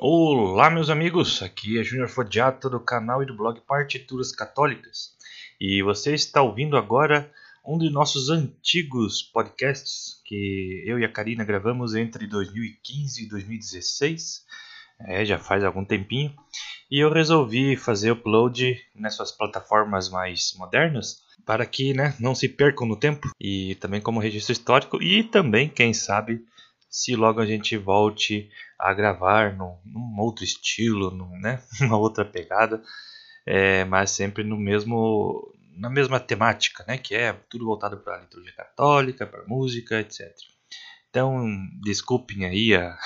Olá, meus amigos, aqui é Júnior Fodiato do canal e do blog Partituras Católicas. E você está ouvindo agora um de nossos antigos podcasts que eu e a Karina gravamos entre 2015 e 2016. É, já faz algum tempinho. E eu resolvi fazer upload nessas plataformas mais modernas para que né, não se percam no tempo e também como registro histórico e também, quem sabe, se logo a gente volte a gravar num, num outro estilo, num, né, uma outra pegada, é, mas sempre no mesmo na mesma temática, né, que é tudo voltado para a liturgia católica, para música, etc. Então, desculpem aí a,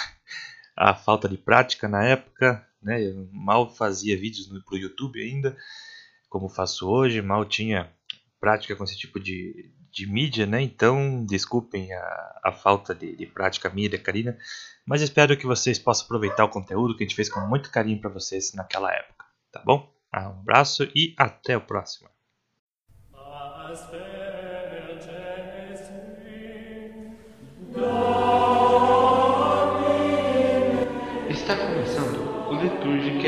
a falta de prática na época, né, eu mal fazia vídeos para o YouTube ainda, como faço hoje, mal tinha prática com esse tipo de, de mídia, né? Então, desculpem a, a falta de, de prática minha da Karina, mas espero que vocês possam aproveitar o conteúdo que a gente fez com muito carinho para vocês naquela época, tá bom? Um abraço e até o próximo. Está começando o Liturgicast.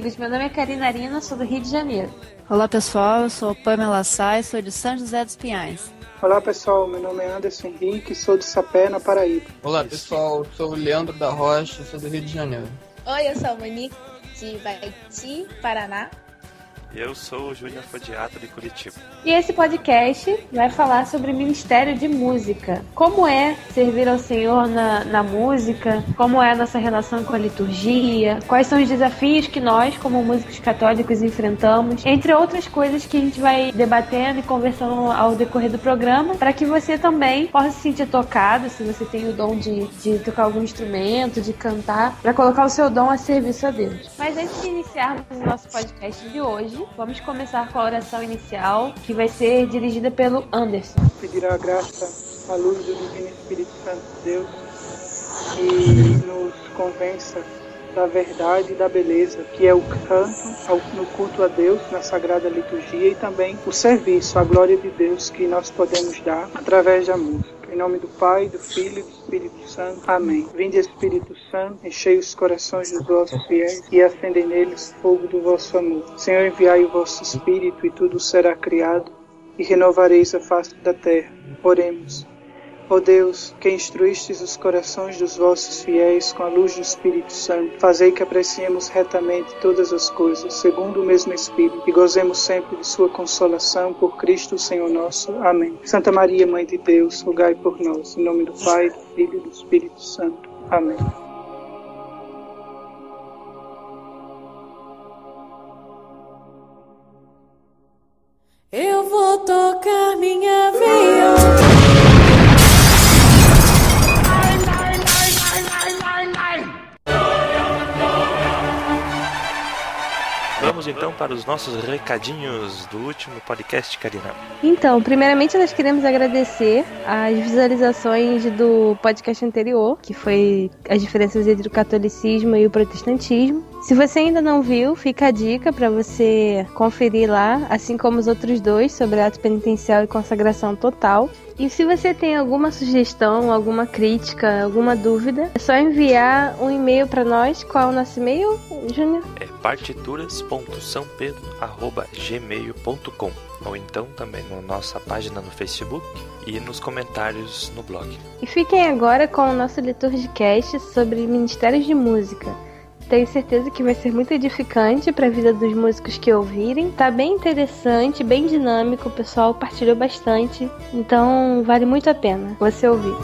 Amigos, meu nome é Karina Arina, sou do Rio de Janeiro. Olá pessoal, eu sou Pamela Sai, sou de São José dos Pinhais. Olá pessoal, meu nome é Anderson Henrique, sou de Sapé, na Paraíba. Olá pessoal, sou o Leandro da Rocha, sou do Rio de Janeiro. Oi, eu sou a Monique de Baiti, Paraná. Eu sou o Júnior Fodiato de Curitiba. E esse podcast vai falar sobre ministério de música. Como é servir ao Senhor na, na música, como é a nossa relação com a liturgia, quais são os desafios que nós, como músicos católicos, enfrentamos, entre outras coisas que a gente vai debatendo e conversando ao decorrer do programa, para que você também possa se sentir tocado, se você tem o dom de, de tocar algum instrumento, de cantar, para colocar o seu dom a serviço a Deus. Mas antes de iniciarmos o nosso podcast de hoje, vamos começar com a oração inicial, que vai ser dirigida pelo Anderson. Pedir a graça, a luz do Divino Espírito Santo de Deus, que nos convença da verdade e da beleza, que é o canto no culto a Deus, na sagrada liturgia e também o serviço, a glória de Deus que nós podemos dar através da música. Em nome do Pai, do Filho e do Espírito Santo. Amém. Vinde Espírito Santo, enchei os corações dos vossos fiéis e acendei neles o fogo do vosso amor. Senhor, enviai o vosso Espírito e tudo será criado e renovareis a face da terra. Oremos. Ó Deus, que instruístes os corações dos vossos fiéis com a luz do Espírito Santo, fazei que apreciemos retamente todas as coisas, segundo o mesmo Espírito, e gozemos sempre de sua consolação por Cristo Senhor nosso. Amém. Santa Maria, Mãe de Deus, rogai por nós. Em nome do Pai, do Filho e do Espírito Santo. Amém. Eu vou tocar minha viola. Vamos então para os nossos recadinhos do último podcast, Karina. Então, primeiramente nós queremos agradecer as visualizações do podcast anterior, que foi as diferenças entre o catolicismo e o protestantismo. Se você ainda não viu, fica a dica para você conferir lá, assim como os outros dois sobre ato penitencial e consagração total. E se você tem alguma sugestão, alguma crítica, alguma dúvida, é só enviar um e-mail para nós. Qual é o nosso e-mail, Júnior? É partituras.sampedro@gmail.com ou então também na nossa página no Facebook e nos comentários no blog. E fiquem agora com o nosso Liturgicast sobre Ministérios de Música. Tenho certeza que vai ser muito edificante para a vida dos músicos que ouvirem. Tá bem interessante, bem dinâmico, o pessoal partilhou bastante, então vale muito a pena você ouvir.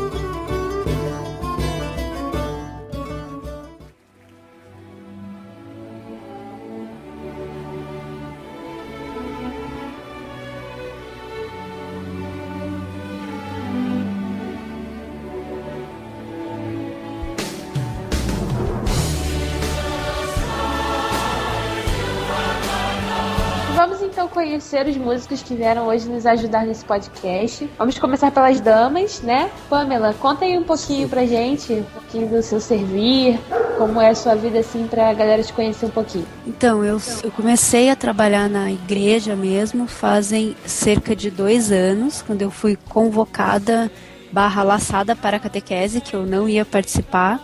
Então conhecer os músicos que vieram hoje nos ajudar nesse podcast. Vamos começar pelas damas, né? Pamela, conta aí um pouquinho pra gente, um pouquinho do seu servir, como é a sua vida assim pra galera te conhecer um pouquinho. Então, eu, eu comecei a trabalhar na igreja mesmo fazem cerca de dois anos, quando eu fui convocada barra laçada para a catequese, que eu não ia participar,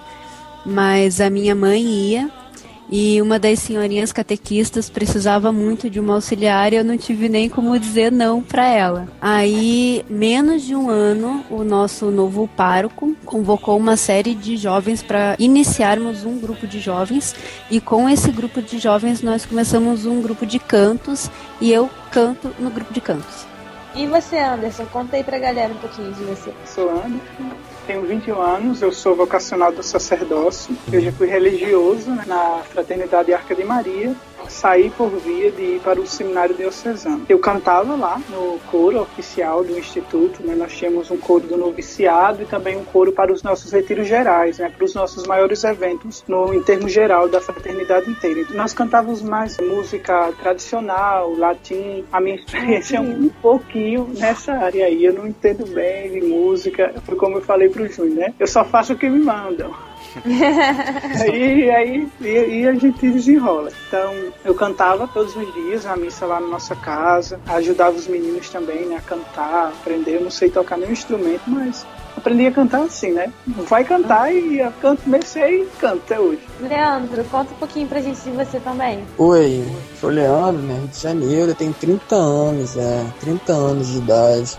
mas a minha mãe ia e uma das senhorinhas catequistas precisava muito de uma auxiliar e eu não tive nem como dizer não para ela. Aí, menos de um ano, o nosso novo pároco convocou uma série de jovens para iniciarmos um grupo de jovens e com esse grupo de jovens nós começamos um grupo de cantos e eu canto no grupo de cantos. E você, Anderson? Conta aí pra galera um pouquinho de você. Sou Anderson, tenho 21 anos, eu sou vocacional do sacerdócio. Eu já fui religioso né, na Fraternidade Arca de Maria. Saí por via de ir para o seminário diocesano. Eu cantava lá no coro oficial do Instituto, né? nós tínhamos um coro do noviciado e também um coro para os nossos retiros gerais, né? para os nossos maiores eventos no em termos geral da fraternidade inteira. Então, nós cantávamos mais música tradicional, latim. A minha experiência é um pouquinho nessa área aí. Eu não entendo bem de música, foi como eu falei pro Júnior, né? Eu só faço o que me mandam. e aí e, e, a gente desenrola. Então, eu cantava todos os dias na missa lá na nossa casa, ajudava os meninos também né, a cantar, aprender. Eu não sei tocar nenhum instrumento, mas aprendi a cantar assim, né? Vai cantar e eu canto, comecei e canto até hoje. Leandro, conta um pouquinho pra gente de você também. Oi, sou Leandro, né? Rio de Janeiro, eu tenho 30 anos, é, 30 anos de idade.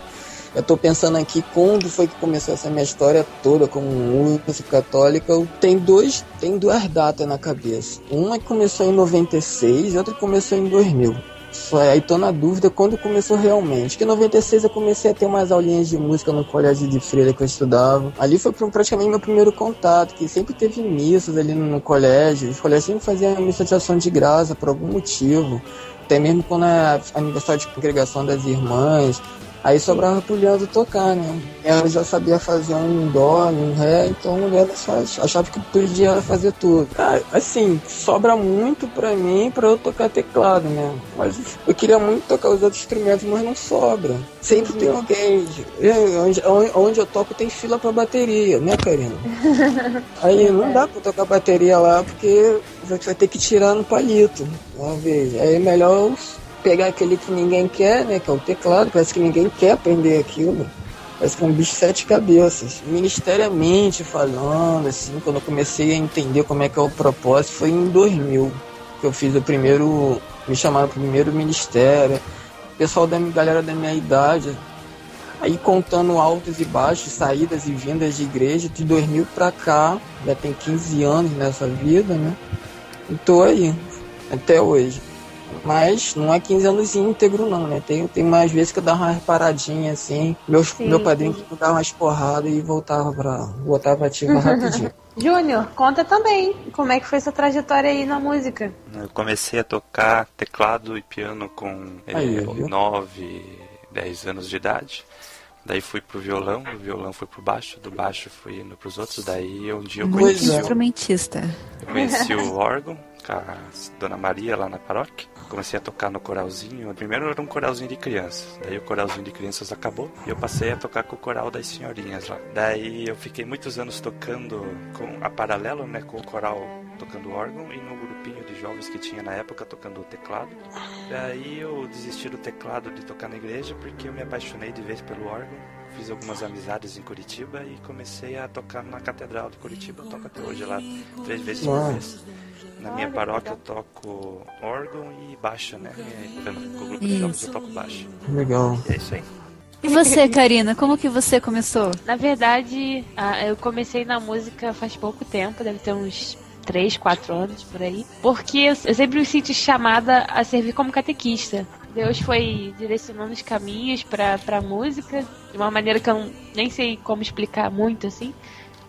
Eu tô pensando aqui quando foi que começou essa minha história toda como músico católica. Tem dois, tem duas datas na cabeça. Uma que começou em 96 e outra que começou em 2000. Só aí tô na dúvida quando começou realmente. Que em 96 eu comecei a ter umas aulinhas de música no colégio de freira que eu estudava. Ali foi praticamente meu primeiro contato, que sempre teve missas ali no colégio. Os colégios sempre faziam missa de ação de graça por algum motivo. Até mesmo quando é aniversário de congregação das irmãs, Aí sobrava pro Leandro tocar, né? Ela já sabia fazer um dó, um ré, então o Leandro achava que podia fazer tudo. Ah, assim, sobra muito pra mim pra eu tocar teclado, né? Mas eu queria muito tocar os outros instrumentos, mas não sobra. Sempre tem alguém. onde, onde eu toco tem fila pra bateria, né, Karina? Aí não dá pra tocar bateria lá porque você vai ter que tirar no palito. Uma vez. Aí é melhor pegar aquele que ninguém quer, né? Que é o teclado, parece que ninguém quer aprender aquilo. Parece que é um bicho de sete cabeças. Ministeriamente falando, assim, quando eu comecei a entender como é que é o propósito, foi em 2000 que eu fiz o primeiro. Me chamaram pro primeiro ministério. Pessoal da galera da minha idade, aí contando altos e baixos, saídas e vindas de igreja, de 2000 pra cá, já tem 15 anos nessa vida, né? E tô aí, até hoje. Mas não é 15 anos íntegro, não, né? Tem, tem mais vezes que eu dava uma reparadinha assim. Meu, sim, meu padrinho sim. que dava umas porradas e voltava pra. voltava ativa rapidinho. Júnior, conta também como é que foi essa trajetória aí na música. Eu comecei a tocar teclado e piano com aí, eh, 9, 10 anos de idade. Daí fui pro violão, do violão fui pro baixo, do baixo fui indo pros outros, daí um dia eu conheci. Muito instrumentista. Eu conheci o órgão com a Dona Maria lá na paróquia comecei a tocar no coralzinho. Primeiro era um coralzinho de crianças, daí o coralzinho de crianças acabou e eu passei a tocar com o coral das senhorinhas lá. Daí eu fiquei muitos anos tocando com a paralelo, né, com o coral tocando órgão e no grupinho de jovens que tinha na época tocando o teclado. Daí eu desisti do teclado de tocar na igreja porque eu me apaixonei de vez pelo órgão. Fiz algumas amizades em Curitiba e comecei a tocar na Catedral de Curitiba. Eu toco até hoje lá três vezes por mês. Na minha paróquia eu toco órgão e baixo, né? Com o grupo de jovens eu toco baixo. Legal. E é isso aí. E você, Karina, como que você começou? Na verdade, eu comecei na música faz pouco tempo, deve ter uns 3, 4 anos por aí. Porque eu sempre me senti chamada a servir como catequista. Deus foi direcionando os caminhos pra, pra música de uma maneira que eu nem sei como explicar muito assim.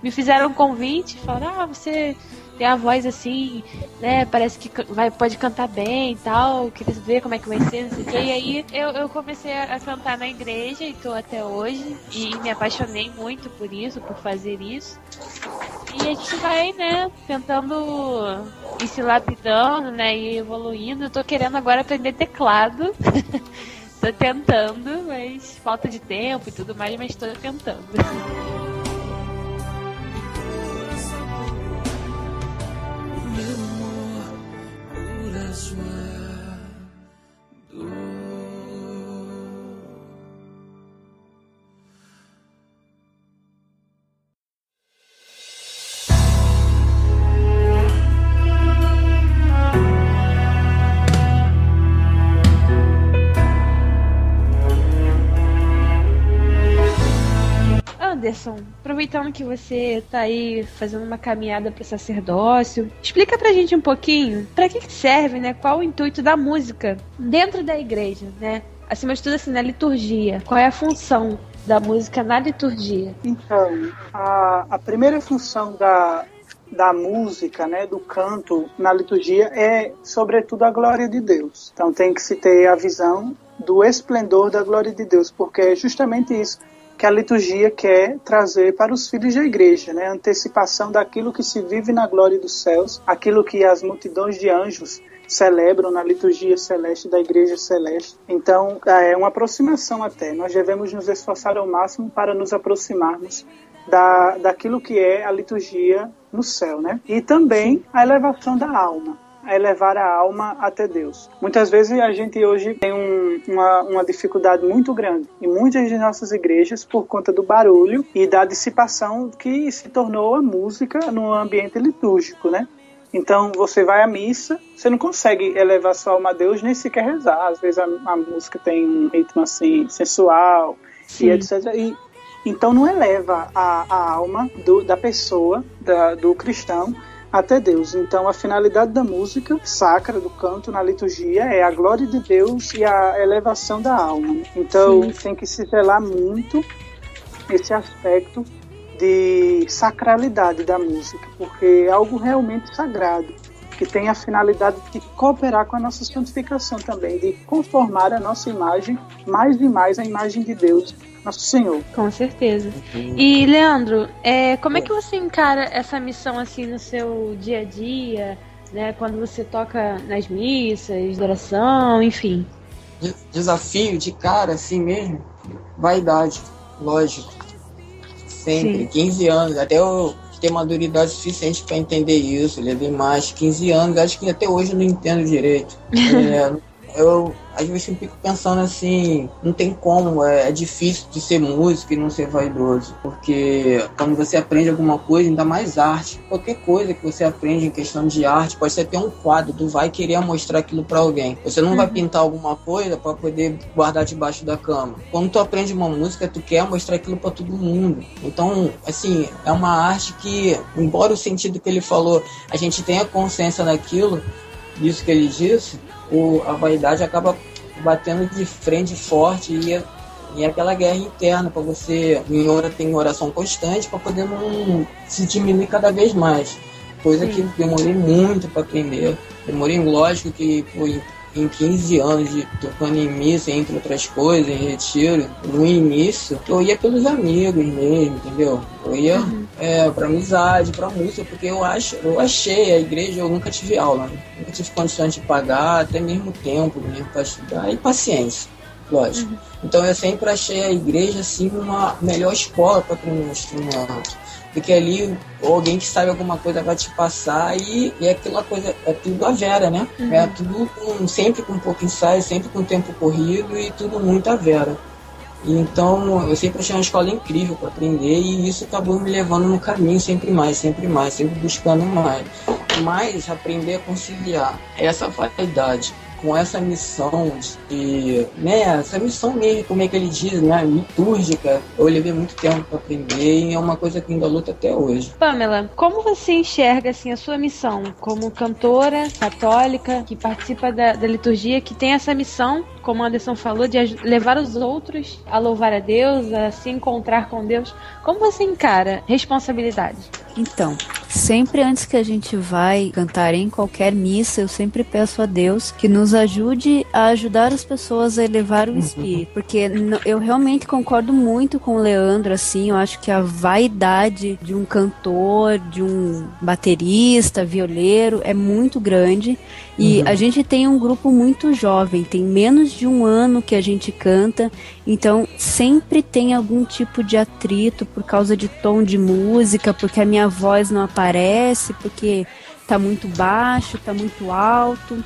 Me fizeram um convite, falaram: ah, você tem a voz assim, né? Parece que vai, pode cantar bem e tal. Queria ver como é que vai ser, não sei o quê. E aí eu, eu comecei a cantar na igreja e tô até hoje. E me apaixonei muito por isso, por fazer isso. E a gente vai, né, tentando ir se lapidando, né, e evoluindo. Eu tô querendo agora aprender teclado. tô tentando, mas falta de tempo e tudo mais, mas tô tentando. meu amor, curas a dor. Anderson, aproveitando que você tá aí fazendo uma caminhada para sacerdócio, explica pra gente um pouquinho para que serve, né? Qual o intuito da música dentro da igreja, né? Acima de tudo, assim, na liturgia. Qual é a função da música na liturgia? Então, a, a primeira função da, da música, né, do canto na liturgia é, sobretudo, a glória de Deus. Então tem que se ter a visão do esplendor da glória de Deus, porque é justamente isso que a liturgia quer trazer para os filhos da igreja, né? Antecipação daquilo que se vive na glória dos céus, aquilo que as multidões de anjos celebram na liturgia celeste da igreja celeste. Então, é uma aproximação até. Nós devemos nos esforçar ao máximo para nos aproximarmos da, daquilo que é a liturgia no céu, né? E também a elevação da alma a elevar a alma até Deus. Muitas vezes a gente hoje tem um, uma, uma dificuldade muito grande em muitas de nossas igrejas por conta do barulho e da dissipação que se tornou a música no ambiente litúrgico, né? Então você vai à missa, você não consegue elevar sua alma a Deus nem sequer rezar. Às vezes a, a música tem um ritmo assim sensual Sim. e etc. E, então não eleva a, a alma do, da pessoa, da, do cristão, até Deus. Então, a finalidade da música sacra, do canto na liturgia, é a glória de Deus e a elevação da alma. Então, Sim. tem que se zelar muito esse aspecto de sacralidade da música, porque é algo realmente sagrado, que tem a finalidade de cooperar com a nossa santificação também, de conformar a nossa imagem mais e mais à imagem de Deus nosso Senhor. Com certeza. E, Leandro, é, como é que você encara essa missão assim no seu dia a dia, né? Quando você toca nas missas, oração, enfim? Desafio de cara, assim mesmo, vaidade, lógico. Sempre, Sim. 15 anos, até eu ter maturidade suficiente para entender isso. Levei mais 15 anos, acho que até hoje eu não entendo direito. é, eu às vezes eu fico pensando assim, não tem como, é, é, difícil de ser músico e não ser vaidoso, porque quando você aprende alguma coisa, ainda mais arte, qualquer coisa que você aprende em questão de arte, pode ser até um quadro, tu vai querer mostrar aquilo para alguém. Você não uhum. vai pintar alguma coisa para poder guardar debaixo da cama. Quando tu aprende uma música, tu quer mostrar aquilo para todo mundo. Então, assim, é uma arte que, embora o sentido que ele falou, a gente tenha consciência daquilo, disso que ele disse, o, a vaidade acaba batendo de frente forte e, e aquela guerra interna para você em hora tem oração constante para poder não se diminuir cada vez mais. Coisa que demorei muito para aprender. Demorei lógico que foi em 15 anos de tocando em missa, entre outras coisas, em retiro, no início, eu ia pelos amigos mesmo, entendeu? Eu ia uhum. é, pra amizade, pra música, porque eu acho, eu achei a igreja, eu nunca tive aula, né? nunca tive condições de pagar, até mesmo tempo mesmo para estudar e paciência, lógico. Uhum. Então eu sempre achei a igreja assim uma melhor escola para aprender um instrumento porque ali alguém que sabe alguma coisa vai te passar e, e é aquela coisa, é tudo a vera, né? Uhum. É tudo com, sempre com pouco ensaio, sempre com tempo corrido e tudo muito a vera. Então eu sempre achei uma escola incrível para aprender e isso acabou me levando no caminho sempre mais, sempre mais, sempre buscando mais. Mas aprender a conciliar essa vaidade com essa missão de, né, essa missão mesmo, como é que ele diz, né, litúrgica, eu levei muito tempo para aprender e é uma coisa que ainda luta até hoje. Pamela, como você enxerga assim a sua missão como cantora católica que participa da, da liturgia, que tem essa missão como o Anderson falou, de levar os outros a louvar a Deus, a se encontrar com Deus. Como você encara responsabilidade? Então, sempre antes que a gente vai cantar em qualquer missa, eu sempre peço a Deus que nos ajude a ajudar as pessoas a elevar o uhum. espírito, porque eu realmente concordo muito com o Leandro assim, eu acho que a vaidade de um cantor, de um baterista, violeiro é muito grande e uhum. a gente tem um grupo muito jovem, tem menos de um ano que a gente canta, então sempre tem algum tipo de atrito por causa de tom de música, porque a minha voz não aparece, porque tá muito baixo, tá muito alto.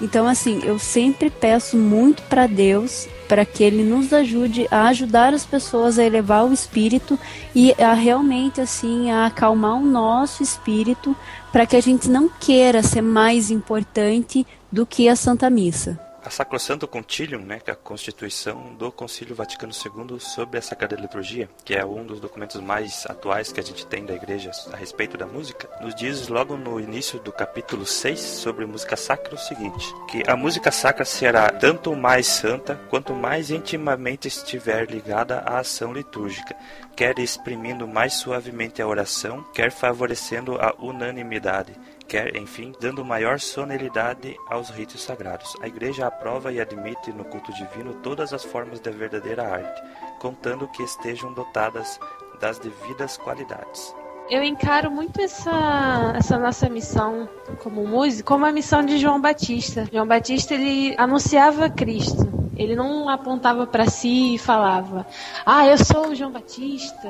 Então assim, eu sempre peço muito para Deus para que ele nos ajude a ajudar as pessoas a elevar o espírito e a realmente assim a acalmar o nosso espírito para que a gente não queira ser mais importante do que a Santa Missa a Sacrosanto Concilium, né, que é a Constituição do Concílio Vaticano II sobre a Sagrada Liturgia, que é um dos documentos mais atuais que a gente tem da Igreja a respeito da música, nos diz logo no início do capítulo 6 sobre música sacra o seguinte, que a música sacra será tanto mais santa quanto mais intimamente estiver ligada à ação litúrgica, quer exprimindo mais suavemente a oração, quer favorecendo a unanimidade quer, enfim, dando maior sonoridade aos ritos sagrados. A Igreja aprova e admite no culto divino todas as formas da verdadeira arte, contando que estejam dotadas das devidas qualidades. Eu encaro muito essa, essa nossa missão como músico como a missão de João Batista. João Batista ele anunciava Cristo. Ele não apontava para si e falava: "Ah, eu sou o João Batista,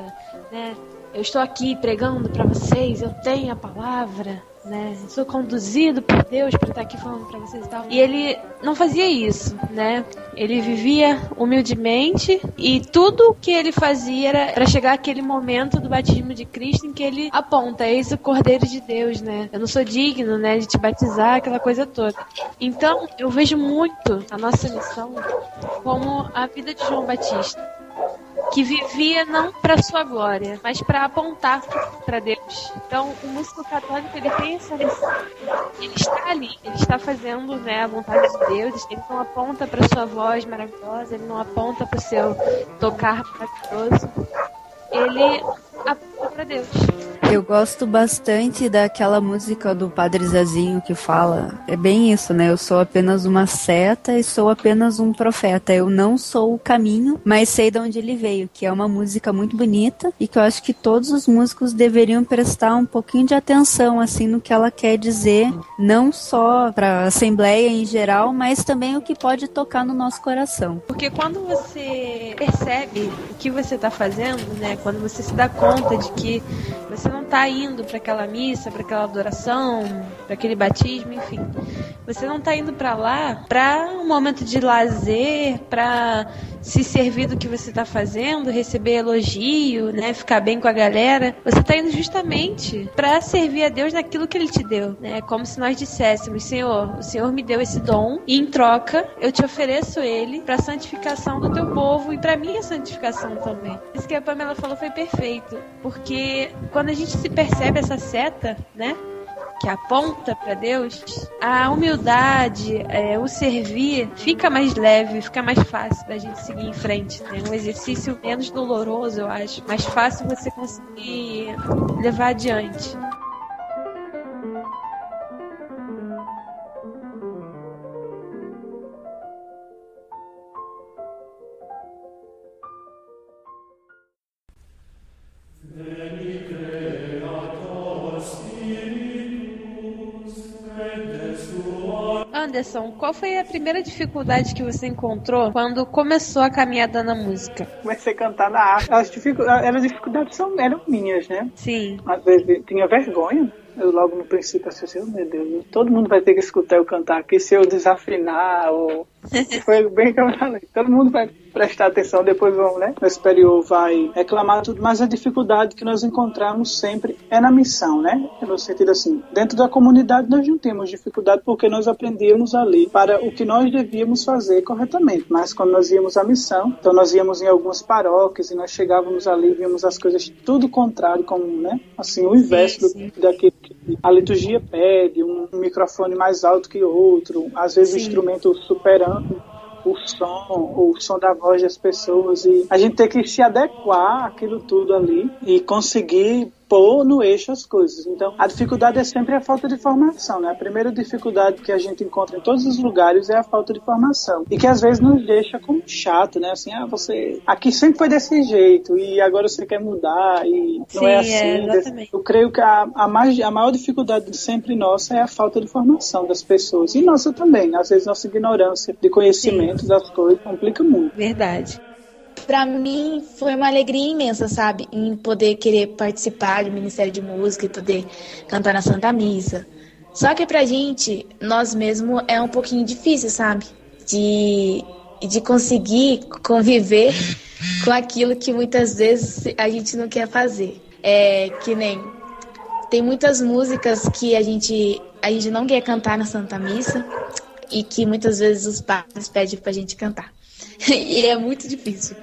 né? Eu estou aqui pregando para vocês, eu tenho a palavra, né? Sou conduzido por Deus para estar aqui falando para vocês e tal. E ele não fazia isso, né? Ele vivia humildemente e tudo que ele fazia era para chegar aquele momento do batismo de Cristo em que ele aponta, eis o Cordeiro de Deus, né? Eu não sou digno, né, de te batizar, aquela coisa toda. Então, eu vejo muito a nossa missão como a vida de João Batista que vivia não para sua glória, mas para apontar para Deus. Então, o músico católico ele tem essa lição. Ele está ali, ele está fazendo né, a vontade de Deus, ele não aponta para sua voz maravilhosa, ele não aponta para o seu tocar maravilhoso. Ele aponta para Deus. Eu gosto bastante daquela música do Padre Zezinho que fala, é bem isso, né? Eu sou apenas uma seta e sou apenas um profeta. Eu não sou o caminho, mas sei de onde ele veio, que é uma música muito bonita e que eu acho que todos os músicos deveriam prestar um pouquinho de atenção assim no que ela quer dizer, não só para a assembleia em geral, mas também o que pode tocar no nosso coração. Porque quando você percebe o que você está fazendo, né? Quando você se dá conta de que você não está indo para aquela missa, para aquela adoração, para aquele batismo, enfim. Você não está indo para lá para um momento de lazer, para se servir do que você está fazendo, receber elogio, né, ficar bem com a galera. Você está indo justamente para servir a Deus naquilo que Ele te deu, né? Como se nós disséssemos, Senhor, o Senhor me deu esse dom e em troca eu te ofereço ele para santificação do teu povo e para minha santificação também. Isso que a Pamela falou foi perfeito, porque quando a gente se percebe essa seta, né? que aponta para Deus, a humildade, é, o servir fica mais leve, fica mais fácil da gente seguir em frente. É né? um exercício menos doloroso, eu acho, mais fácil você conseguir levar adiante. Anderson, qual foi a primeira dificuldade que você encontrou quando começou a caminhada na música? Comecei a cantar na arte. As, dificuldades, as dificuldades são, eram minhas, né? Sim. Às vezes tinha vergonha. Eu logo no princípio assim, oh, meu Deus, todo mundo vai ter que escutar eu cantar aqui se eu desafinar ou foi bem que eu falei. Todo mundo vai prestar atenção, depois vão, né? O superior vai reclamar tudo, mas a dificuldade que nós encontramos sempre é na missão, né? No sentido assim, dentro da comunidade nós não temos dificuldade porque nós aprendíamos ali para o que nós devíamos fazer corretamente, mas quando nós íamos à missão, então nós íamos em algumas paróquias e nós chegávamos ali e víamos as coisas tudo contrário, como, né? Assim, o inverso sim, sim. daquilo que a liturgia pede, um microfone mais alto que outro, às vezes sim. o instrumento superando o som, o som da voz das pessoas e a gente tem que se adequar àquilo tudo ali e conseguir pôr no eixo as coisas. Então, a dificuldade é sempre a falta de formação, né? A primeira dificuldade que a gente encontra em todos os lugares é a falta de formação. E que às vezes nos deixa como chato, né? Assim, ah, você aqui sempre foi desse jeito e agora você quer mudar e não Sim, é é, assim. exatamente. Eu creio que a, a, mais, a maior dificuldade sempre nossa é a falta de formação das pessoas. E nossa também. Às vezes nossa ignorância de conhecimento das coisas complica muito. Verdade. Pra mim foi uma alegria imensa, sabe? Em poder querer participar do Ministério de Música e poder cantar na Santa Missa. Só que pra gente, nós mesmos, é um pouquinho difícil, sabe? De, de conseguir conviver com aquilo que muitas vezes a gente não quer fazer. É que nem. Tem muitas músicas que a gente, a gente não quer cantar na Santa Missa e que muitas vezes os padres pedem pra gente cantar. e é muito difícil.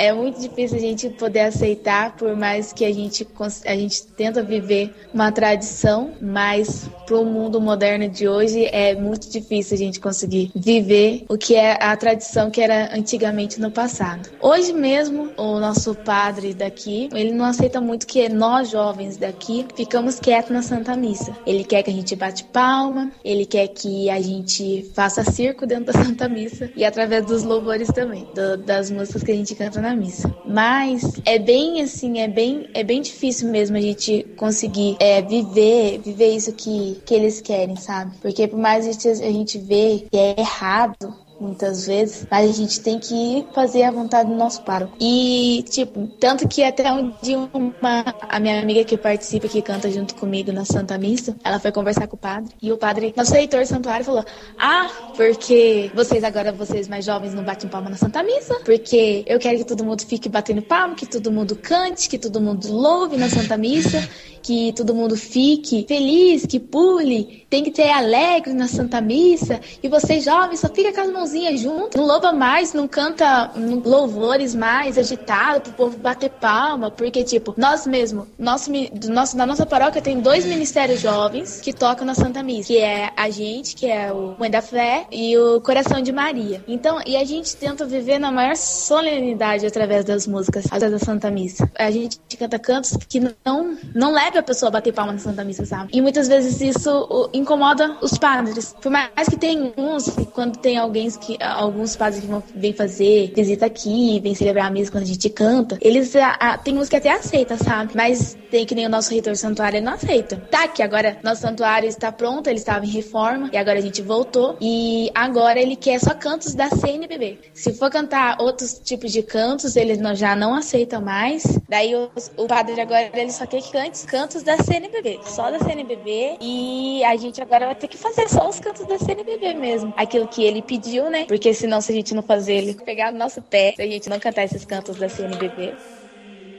É muito difícil a gente poder aceitar, por mais que a gente, a gente tenta viver uma tradição, mas para o mundo moderno de hoje é muito difícil a gente conseguir viver o que é a tradição que era antigamente no passado. Hoje mesmo, o nosso padre daqui, ele não aceita muito que nós jovens daqui ficamos quietos na Santa Missa. Ele quer que a gente bate palma, ele quer que a gente faça circo dentro da Santa Missa e através dos louvores também, do- das músicas que a gente canta na missa. Mas é bem assim, é bem, é bem difícil mesmo a gente conseguir é, viver, viver isso que, que eles querem, sabe? Porque por mais a gente, a gente vê que é errado, muitas vezes, mas a gente tem que fazer a vontade do nosso pároco. E, tipo, tanto que até um dia uma, a minha amiga que participa, que canta junto comigo na Santa Missa, ela foi conversar com o padre, e o padre, nosso reitor santuário, falou: Ah, porque vocês agora, vocês mais jovens, não batem palma na Santa Missa, porque eu quero que todo mundo fique batendo palma, que todo mundo cante, que todo mundo louve na Santa Missa, que todo mundo fique feliz, que pule, tem que ter alegre na Santa Missa, e vocês jovens só fica com as mãozinhas juntas, não louva mais, não canta louvores mais agitado pro povo bater palma, porque tipo, nós mesmo, nosso, nosso, na nossa paróquia tem dois ministérios jovens que tocam na Santa Missa, que é a gente, que é o Mãe da Fé e o Coração de Maria. Então, e a gente tenta viver na maior solenidade através das músicas, através da Santa Missa. A gente canta cantos que não não a pessoa bater palma na Santa Missa, sabe? E muitas vezes isso incomoda os padres. Por mais que tem uns, quando tem alguém que alguns padres que vão vêm fazer visita aqui, vêm celebrar a missa quando a gente canta, eles a, a, tem uns que até aceita, sabe? Mas tem que nem o nosso reitor santuário, ele não aceita. Tá, que agora nosso santuário está pronto, ele estava em reforma e agora a gente voltou e agora ele quer só cantos da CNBB. Se for cantar outros tipos de cantos, eles não, já não aceitam mais. Daí o, o padre agora ele só quer que cante cantos da CNBB, só da CNBB e a gente agora vai ter que fazer só os cantos da CNBB mesmo. Aquilo que ele pediu, né? Porque senão se a gente não fazer ele pegar no nosso pé, se a gente não cantar esses cantos da CNBB,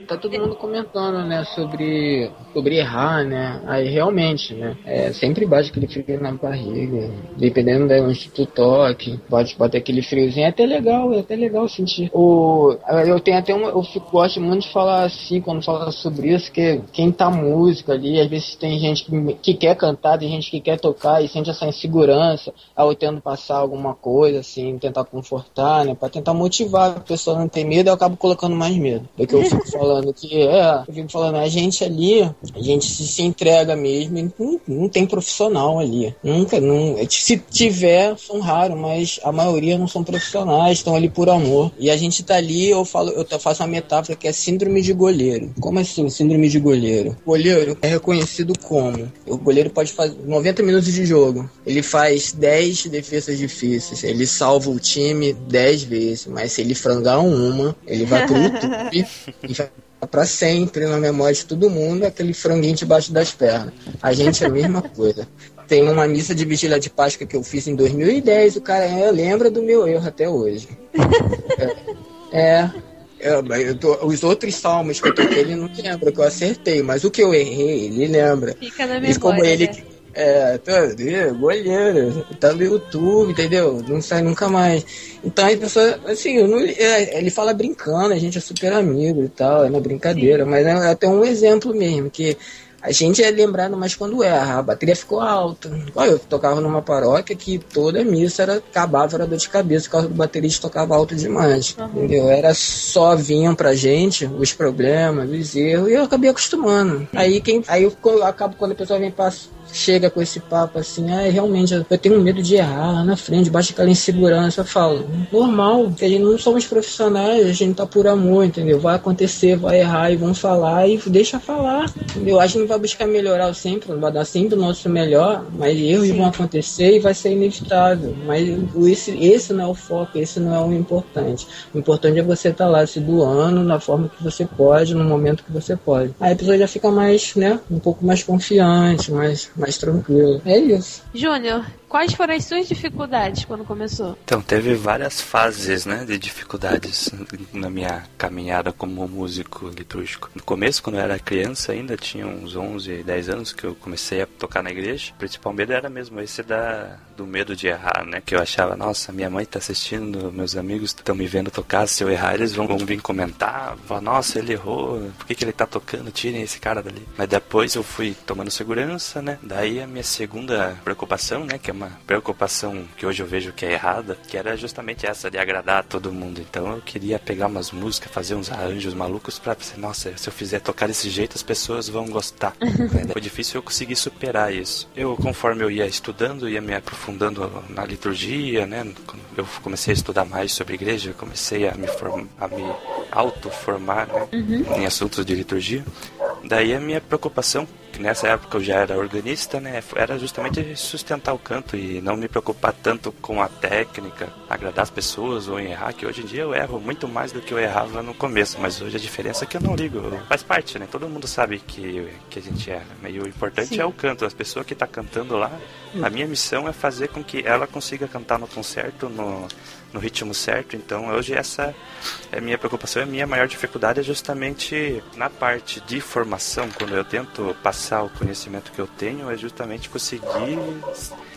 tá todo mundo comentando, né, sobre, sobre errar, né, aí realmente, né, é, sempre bate aquele frio na barriga, dependendo de onde tu toque, pode bater aquele friozinho, é até legal, é até legal sentir. O, eu tenho até um, eu fico, gosto muito de falar assim, quando fala sobre isso, que quem tá música ali, às vezes tem gente que, que quer cantar, tem gente que quer tocar e sente essa insegurança ao tendo passar alguma coisa, assim, tentar confortar, né, pra tentar motivar a pessoa não ter medo, eu acabo colocando mais medo, do que eu fico falando que é, eu fico falando, a gente ali, a gente se, entrega mesmo, e não, não tem profissional ali. Nunca, não, se tiver, são raros, mas a maioria não são profissionais, estão ali por amor. E a gente tá ali, eu falo, eu faço uma metáfora que é síndrome de goleiro. Como assim, síndrome de goleiro? O goleiro é reconhecido como? O goleiro pode fazer 90 minutos de jogo. Ele faz 10 defesas difíceis. Ele salva o time 10 vezes. Mas se ele frangar uma, ele vai pro YouTube e vai para sempre na memória de todo mundo aquele franguinho debaixo das pernas. A gente é a mesma coisa. Tem uma missa de vigília de Páscoa que eu fiz em 2010, o cara é, lembra do meu erro até hoje. É. é eu tô, os outros salmos que eu toquei, ele não lembra que eu acertei, mas o que eu errei, ele lembra. Fica na Isso como memória, ele né? É, é, goleiro, tá no YouTube, entendeu? Não sai nunca mais. Então as pessoas, assim, não, é, ele fala brincando, a gente é super amigo e tal, é na brincadeira, mas é até um exemplo mesmo, que A gente é lembrado mais quando erra. A bateria ficou alta. Olha, eu tocava numa paróquia que toda missa era, acabava, era dor de cabeça, por causa do baterista tocava alto demais. Uhum. Entendeu? Era só vinham pra gente os problemas, os erros, e eu acabei acostumando. Aí quem. Aí eu, eu acabo quando a pessoa vem pra chega com esse papo assim, ah, realmente eu tenho medo de errar lá na frente, baixa aquela insegurança. Eu falo, normal, que a gente não somos profissionais, a gente tá por amor, entendeu? Vai acontecer, vai errar e vão falar e deixa falar, entendeu? A gente vai buscar melhorar sempre, vai dar sempre o nosso melhor, mas erros Sim. vão acontecer e vai ser inevitável. Mas esse, esse não é o foco, esse não é o importante. O importante é você estar tá lá se doando na forma que você pode, no momento que você pode. Aí a pessoa já fica mais, né, um pouco mais confiante, mais mais tranquilo. É isso. Júnior, Quais foram as suas dificuldades quando começou? Então, teve várias fases, né, de dificuldades na minha caminhada como músico litúrgico. No começo, quando eu era criança ainda, tinha uns 11, 10 anos que eu comecei a tocar na igreja. O principal medo era mesmo esse da, do medo de errar, né, que eu achava, nossa, minha mãe tá assistindo, meus amigos estão me vendo tocar, se eu errar eles vão, vão vir comentar, falar, nossa, ele errou, por que, que ele tá tocando, tirem esse cara dali. Mas depois eu fui tomando segurança, né, daí a minha segunda preocupação, né, que é uma preocupação que hoje eu vejo que é errada, que era justamente essa de agradar todo mundo. Então eu queria pegar umas músicas, fazer uns arranjos malucos pra pensar, nossa, se eu fizer tocar desse jeito as pessoas vão gostar. Foi difícil eu conseguir superar isso. Eu, conforme eu ia estudando, ia me aprofundando na liturgia, né? Eu comecei a estudar mais sobre a igreja, comecei a me, form a me auto-formar né? uhum. em assuntos de liturgia. Daí a minha preocupação que nessa época eu já era organista, né? Era justamente sustentar o canto e não me preocupar tanto com a técnica, agradar as pessoas ou errar, que hoje em dia eu erro muito mais do que eu errava no começo, mas hoje a diferença é que eu não ligo. Faz parte, né? Todo mundo sabe que, que a gente erra. E o importante Sim. é o canto. As pessoas que tá cantando lá, hum. a minha missão é fazer com que ela consiga cantar no tom certo, no no ritmo certo. Então hoje essa é a minha preocupação, a minha maior dificuldade é justamente na parte de formação, quando eu tento passar o conhecimento que eu tenho, é justamente conseguir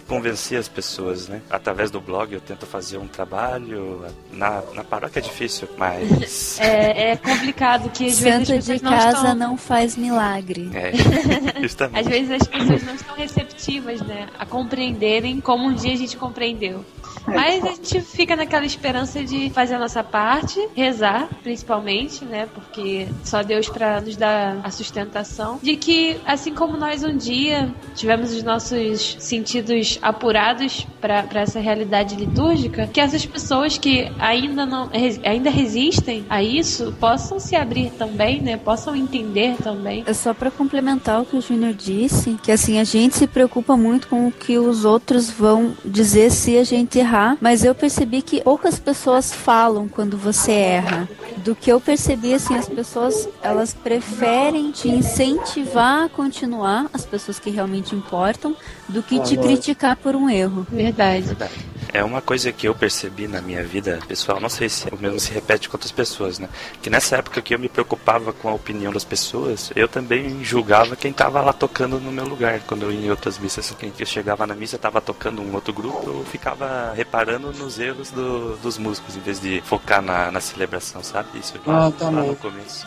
convencer as pessoas, né? Através do blog eu tento fazer um trabalho. Na, na paróquia é difícil, mas. É, é complicado que às Santo vezes. de casa não, estão... não faz milagre. É, justamente. às vezes as pessoas não estão receptivas, né? A compreenderem como um dia a gente compreendeu. Mas a gente fica naquela esperança de fazer a nossa parte, rezar, principalmente, né? Porque só Deus para nos dar a sustentação. De que, assim como nós um dia tivemos os nossos sentidos apurados para essa realidade litúrgica, que essas pessoas que ainda não ainda resistem a isso possam se abrir também, né? Possam entender também. É só para complementar o que o Júnior disse, que assim a gente se preocupa muito com o que os outros vão dizer se a gente errar, mas eu percebi que poucas pessoas falam quando você erra. Do que eu percebi, assim, as pessoas, elas preferem te incentivar a continuar, as pessoas que realmente importam, do que te criticar por um erro. Verdade. Verdade. É uma coisa que eu percebi na minha vida pessoal, não sei se o mesmo se repete com outras pessoas, né? Que nessa época que eu me preocupava com a opinião das pessoas, eu também julgava quem estava lá tocando no meu lugar. Quando eu ia em outras missas, quem eu chegava na missa estava tocando um outro grupo, eu ficava reparando nos erros do, dos músicos, em vez de focar na, na celebração, sabe? Isso ah, lá, lá no começo.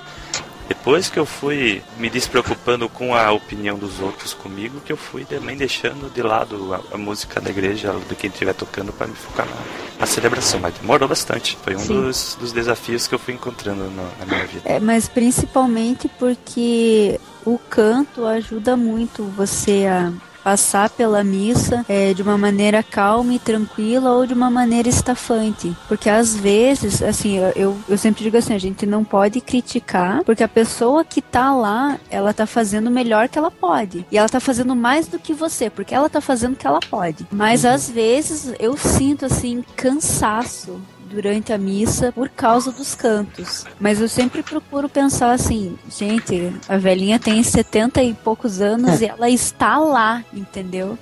Depois que eu fui me despreocupando com a opinião dos outros comigo, que eu fui também deixando de lado a, a música da igreja, do quem estiver tocando, para me focar na, na, celebração. Mas demorou bastante. Foi um dos, dos, desafios que eu fui encontrando no, na minha vida. É, mas principalmente porque o canto ajuda muito você a passar pela missa é, de uma maneira calma e tranquila ou de uma maneira estafante. Porque às vezes, assim, eu, eu sempre digo assim, a gente não pode criticar, porque a pessoa que tá lá, ela tá fazendo o melhor que ela pode. E ela tá fazendo mais do que você, porque ela tá fazendo o que ela pode. Mas uhum. às vezes eu sinto assim cansaço durante a missa por causa dos cantos. Mas eu sempre procuro pensar assim, gente, a velhinha tem 70 e poucos anos e ela está lá, entendeu?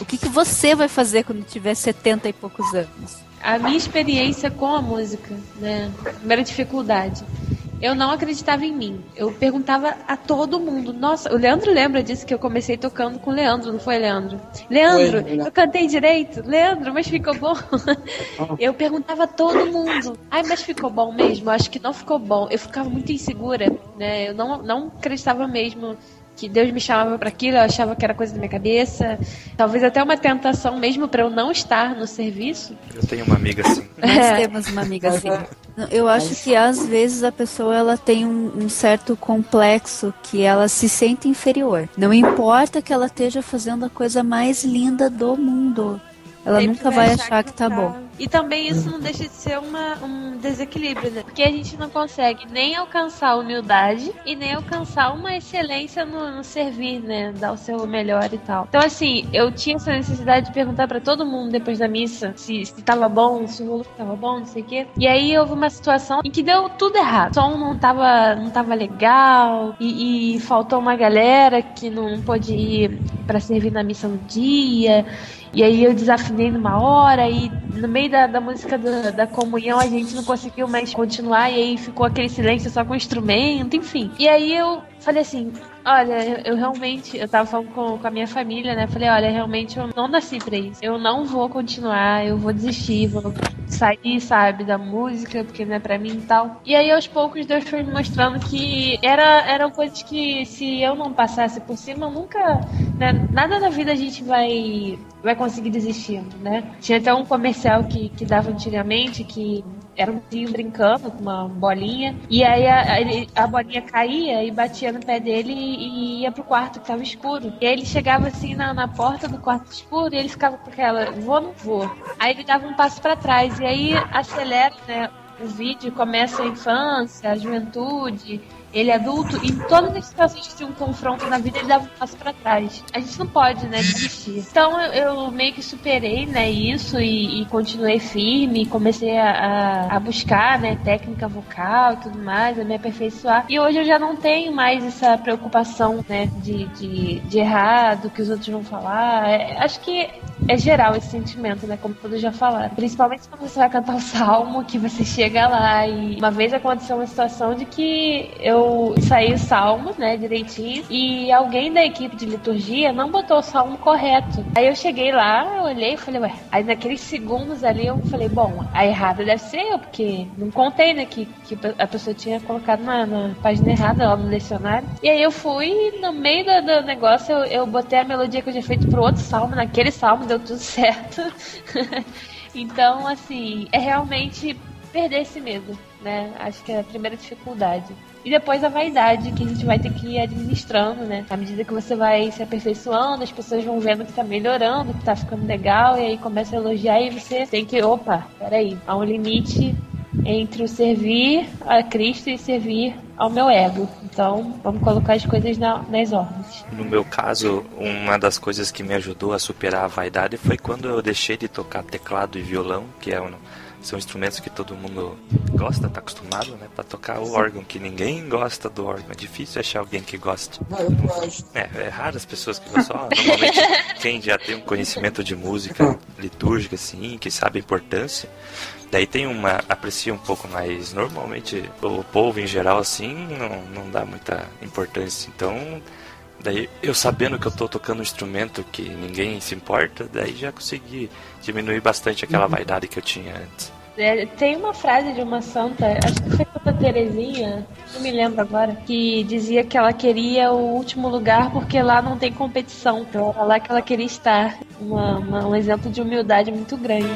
O que, que você vai fazer quando tiver 70 e poucos anos? A minha experiência com a música, né? Primeira dificuldade eu não acreditava em mim. Eu perguntava a todo mundo. Nossa, o Leandro lembra disso que eu comecei tocando com o Leandro, não foi, Leandro? Leandro, foi, eu cantei direito? Leandro, mas ficou bom? eu perguntava a todo mundo. Ai, mas ficou bom mesmo? Acho que não ficou bom. Eu ficava muito insegura, né? Eu não, não acreditava mesmo que Deus me chamava para aquilo, eu achava que era coisa da minha cabeça. Talvez até uma tentação mesmo para eu não estar no serviço. Eu tenho uma amiga assim. Nós temos uma amiga assim. Eu acho que às vezes a pessoa ela tem um, um, certo complexo que ela se sente inferior. Não importa que ela esteja fazendo a coisa mais linda do mundo. Ela Sempre nunca vai achar, achar que, que tá, tá bom. E também isso não deixa de ser uma, um desequilíbrio, né? Porque a gente não consegue nem alcançar a humildade e nem alcançar uma excelência no, no servir, né? Dar o seu melhor e tal. Então, assim, eu tinha essa necessidade de perguntar para todo mundo depois da missa se, se tava bom, se o volume tava bom, não sei o quê. E aí houve uma situação em que deu tudo errado. O som não tava, não tava legal e, e faltou uma galera que não pôde ir para servir na missa no dia. E aí eu desafinei numa hora e no meio da, da música da, da comunhão a gente não conseguiu mais continuar e aí ficou aquele silêncio só com o instrumento, enfim. E aí eu falei assim, olha, eu realmente, eu tava falando com, com a minha família, né? Falei, olha, realmente eu não nasci pra isso. Eu não vou continuar, eu vou desistir, vou sair, sabe, da música, porque não é pra mim e tal. E aí, aos poucos, Deus foi me mostrando que era, eram coisas que se eu não passasse por cima, nunca. Né, nada na vida a gente vai, vai conseguir desistir, né? Tinha até um comercial que, que dava antigamente que era um tio brincando com uma bolinha. E aí a, a, bolinha caía e batia no pé dele e, e ia pro quarto que tava escuro. E aí ele chegava assim na, na porta do quarto escuro e ele ficava com aquela, vou, não vou. Aí ele dava um passo para trás. E aí acelera, né? O vídeo começa a infância, a juventude, ele é adulto, e em todas as situações que tinha um confronto na vida, ele dava um passo pra trás. A gente não pode, né, desistir. Então eu, eu meio que superei, né, isso e, e continuei firme, comecei a, a, buscar, né, técnica vocal e tudo mais, a me aperfeiçoar. E hoje eu já não tenho mais essa preocupação, né, de, de, de que os outros vão falar. É, acho que é geral esse sentimento, né, como todos já falaram. Principalmente quando você vai cantar o salmo, que você chega lá e uma vez aconteceu uma situação de que eu saí o salmo, né, direitinho, e alguém da equipe de liturgia não botou o salmo correto. Aí eu cheguei lá, olhei e falei, ué, aí naqueles segundos ali eu falei, bom, a errada deve ser eu, porque não contei, né, que, que a pessoa tinha colocado na, na página errada lá no lecionário. E aí eu fui, no meio do, do negócio, eu, eu botei a melodia que eu tinha feito pro outro salmo, naquele salmo deu tudo certo. então, assim, é realmente perder esse medo, né? Acho que é a primeira dificuldade. E depois a vaidade, que a gente vai ter que ir administrando, né? À medida que você vai se aperfeiçoando, as pessoas vão vendo que tá melhorando, que tá ficando legal, e aí começa a elogiar e você tem que, opa, peraí, há um limite entre o servir a Cristo e servir ao meu ego. Então, vamos colocar as coisas na, nas ordens. No meu caso, uma das coisas que me ajudou a superar a vaidade foi quando eu deixei de tocar teclado e violão, que é um são instrumentos que todo mundo gosta, tá acostumado, né? Pra tocar o órgão, que ninguém gosta do órgão. É difícil achar alguém que goste. Não, eu gosto. É, é raro as pessoas que gostam. Normalmente, quem já tem um conhecimento de música litúrgica, assim, que sabe a importância, daí tem uma. aprecia um pouco mais. Normalmente, o povo em geral, assim, não, não dá muita importância. Então. Daí eu sabendo que eu tô tocando um instrumento que ninguém se importa, daí já consegui diminuir bastante aquela uhum. vaidade que eu tinha antes. É, tem uma frase de uma santa, acho que foi Santa Terezinha, não me lembro agora, que dizia que ela queria o último lugar porque lá não tem competição. Então era lá que ela queria estar. Uma, uma, um exemplo de humildade muito grande.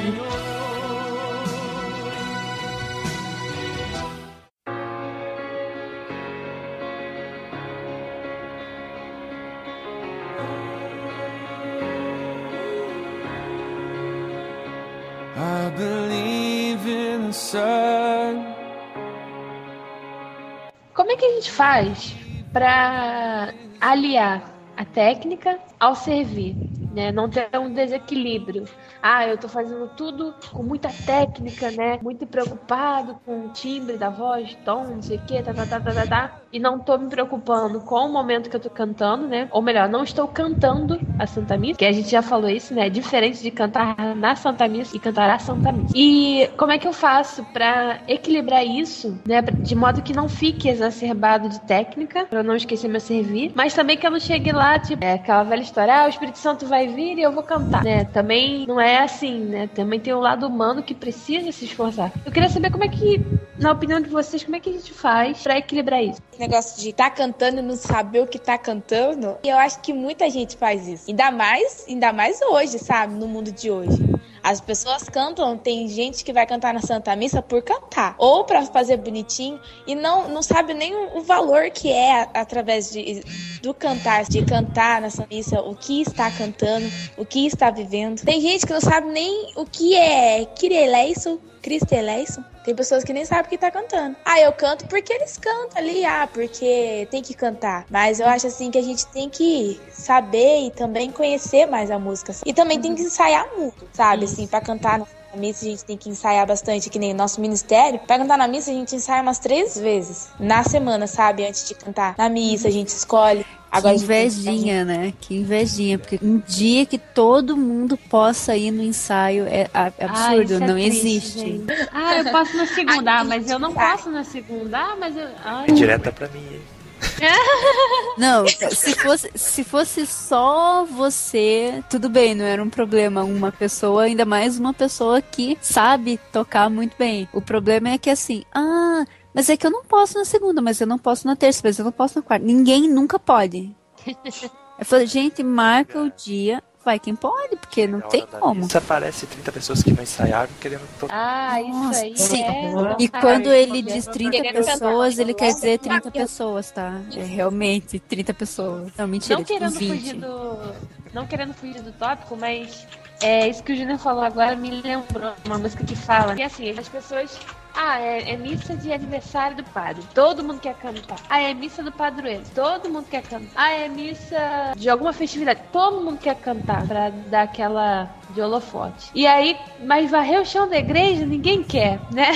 Que a gente faz para aliar a técnica ao servir? Né? Não ter um desequilíbrio. Ah, eu tô fazendo tudo com muita técnica, né? Muito preocupado com o timbre da voz, tom, não sei o que, tá, tá, tá, tá, tá, tá. E não tô me preocupando com o momento que eu tô cantando, né? Ou melhor, não estou cantando a Santa Missa, que a gente já falou isso, né? É diferente de cantar na Santa Missa e cantar a Santa Missa. E como é que eu faço para equilibrar isso, né? De modo que não fique exacerbado de técnica, para não esquecer meu servir, mas também que eu não chegue lá, tipo, é aquela velha história, ah, o Espírito Santo vai vir e eu vou cantar, né? Também não é assim, né? Também tem o lado humano que precisa se esforçar. Eu queria saber como é que, na opinião de vocês, como é que a gente faz pra equilibrar isso? Negócio de tá cantando e não saber o que tá cantando, eu acho que muita gente faz isso. Ainda mais, ainda mais hoje, sabe? No mundo de hoje. As pessoas cantam, tem gente que vai cantar na Santa Missa por cantar, ou para fazer bonitinho e não, não sabe nem o valor que é através de, do cantar, de cantar na Santa Missa, o que está cantando, o que está vivendo. Tem gente que não sabe nem o que é Kireleison, Cristeleison. Tem pessoas que nem sabem o que tá cantando. Ah, eu canto porque eles cantam ali, ah, porque tem que cantar. Mas eu acho assim que a gente tem que saber e também conhecer mais a música. E também tem que ensaiar muito, sabe? Assim, para cantar na missa a gente tem que ensaiar bastante, que nem o nosso ministério. Pra cantar na missa a gente ensaia umas três vezes na semana, sabe? Antes de cantar. Na missa a gente escolhe Agora que invejinha, né? Que invejinha, porque um dia que todo mundo possa ir no ensaio é, é absurdo, ah, não é triste, existe. Gente. Ah, eu posso na segunda, ah, mas eu não posso na segunda. Ah, mas eu. Ai. É direta pra mim, hein? Não, se fosse, se fosse só você, tudo bem, não era um problema. Uma pessoa, ainda mais uma pessoa que sabe tocar muito bem. O problema é que assim, ah, mas é que eu não posso na segunda, mas eu não posso na terça, mas eu não posso na quarta. Ninguém nunca pode. Eu falei, gente, marca o dia, vai quem pode, porque não tem como. Isso aparece 30 pessoas que não ensaiaram querendo tocar. Ah, isso aí. Sim. É... E quando ele diz 30 pessoas, ele quer dizer 30 pessoas, tá? É realmente 30 pessoas. Não, mentira, não tipo querendo 20. Fugir do... Não querendo fugir do tópico, mas é, isso que o Júnior falou agora me lembrou uma música que fala que assim, as pessoas ah, é, é, missa de aniversário do padre. Todo mundo quer cantar. Ah, é missa do padroeiro. Todo mundo quer cantar. Ah, é missa de alguma festividade. Todo mundo quer cantar pra dar aquela de holofote. E aí, mas varrer o chão da igreja ninguém quer, né?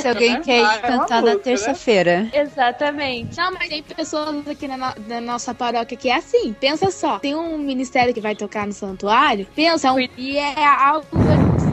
Se alguém quer ir é cantar na né? terça-feira. Né? Exatamente. Não, mas tem pessoas aqui na, no, na, nossa paróquia que é assim. Pensa só, tem um ministério que vai tocar no santuário. Pensa, um, e é algo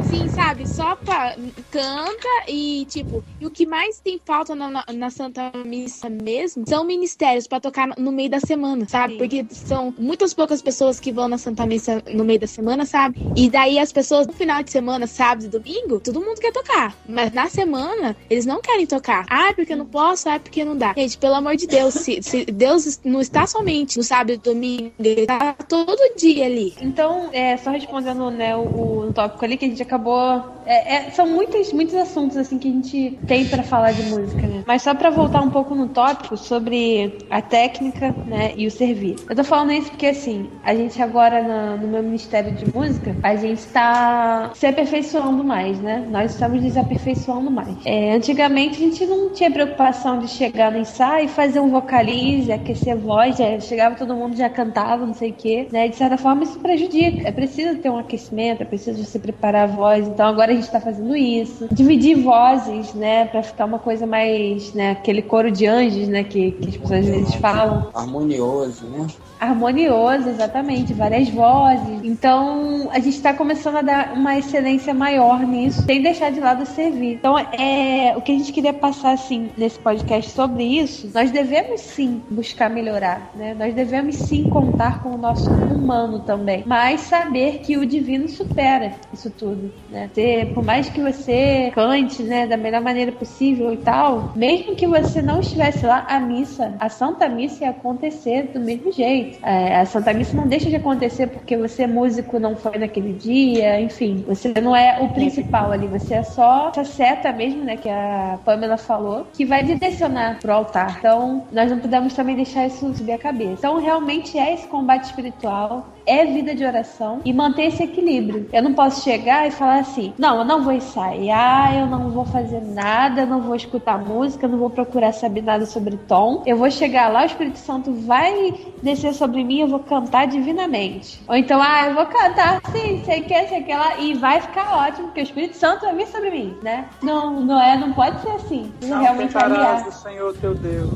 assim, sabe? Só pra, canta e, tipo, e o que mais tem falta na, na, na Santa Missa mesmo são ministérios para tocar no meio da semana, sabe? Sim. Porque são muitas poucas pessoas que vão na Santa Missa no meio da semana, sabe? E daí as pessoas no final de semana, sábado e domingo, todo mundo quer tocar. Mas na semana, eles não querem tocar. Ah, é porque eu não posso, ah, é porque não dá. Gente, pelo amor de Deus, se, se Deus não está somente no sábado e domingo, ele tá todo dia ali. Então, é, só respondendo né, o, o tópico ali que a gente acabou acabou. É, é, são muitos, muitos assuntos assim que a gente tem para falar de música, né? Mas só para voltar um pouco no tópico sobre a técnica, né, e o servir. Eu tô falando isso porque assim, a gente agora na, no meu ministério de música, a gente está se aperfeiçoando mais, né? Nós estamos desaperfeiçoando mais. É, antigamente a gente não tinha preocupação de chegar no ensaio fazer um vocalize, aquecer a voz, já chegava todo mundo já cantava, não sei o quê, né? De certa forma isso prejudica. É preciso ter um aquecimento, é preciso se preparar a voz voz. Então agora a gente está fazendo isso. Dividir vozes, né? Pra ficar uma coisa mais, né? Aquele coro de anjos, né? Que, que as pessoas às vezes falam. Harmonioso, né? Harmonioso, exatamente, várias vozes. Então, a gente está começando a dar uma excelência maior nisso, sem deixar de lado o servir. Então, é o que a gente queria passar assim nesse podcast sobre isso. Nós devemos sim buscar melhorar, né? Nós devemos sim contar com o nosso humano também, mas saber que o divino supera isso tudo, né? Você, por mais que você cante, né, da melhor maneira possível e tal, mesmo que você não estivesse lá, a missa, a Santa Missa ia acontecer do mesmo jeito. É, a Santa Missa não deixa de acontecer porque você músico não foi naquele dia, enfim, você não é o principal ali, você é só essa seta mesmo, né, que a Pamela falou, que vai direcionar pro altar. Então, nós não podemos também deixar isso subir a cabeça. Então, realmente é esse combate espiritual, é vida de oração e manter esse equilíbrio. Eu não posso chegar e falar assim: não, eu não vou ensaiar, eu não vou fazer nada, eu não vou escutar música, eu não vou procurar saber nada sobre tom. Eu vou chegar lá, o Espírito Santo vai descer sobre mim, eu vou cantar divinamente. Ou então, ah, eu vou cantar sim, sei que, sei que lá, e vai ficar ótimo, porque o Espírito Santo vai vir sobre mim, né? Não, não é, não pode ser assim. Não, realmente aliar. o Senhor teu Deus.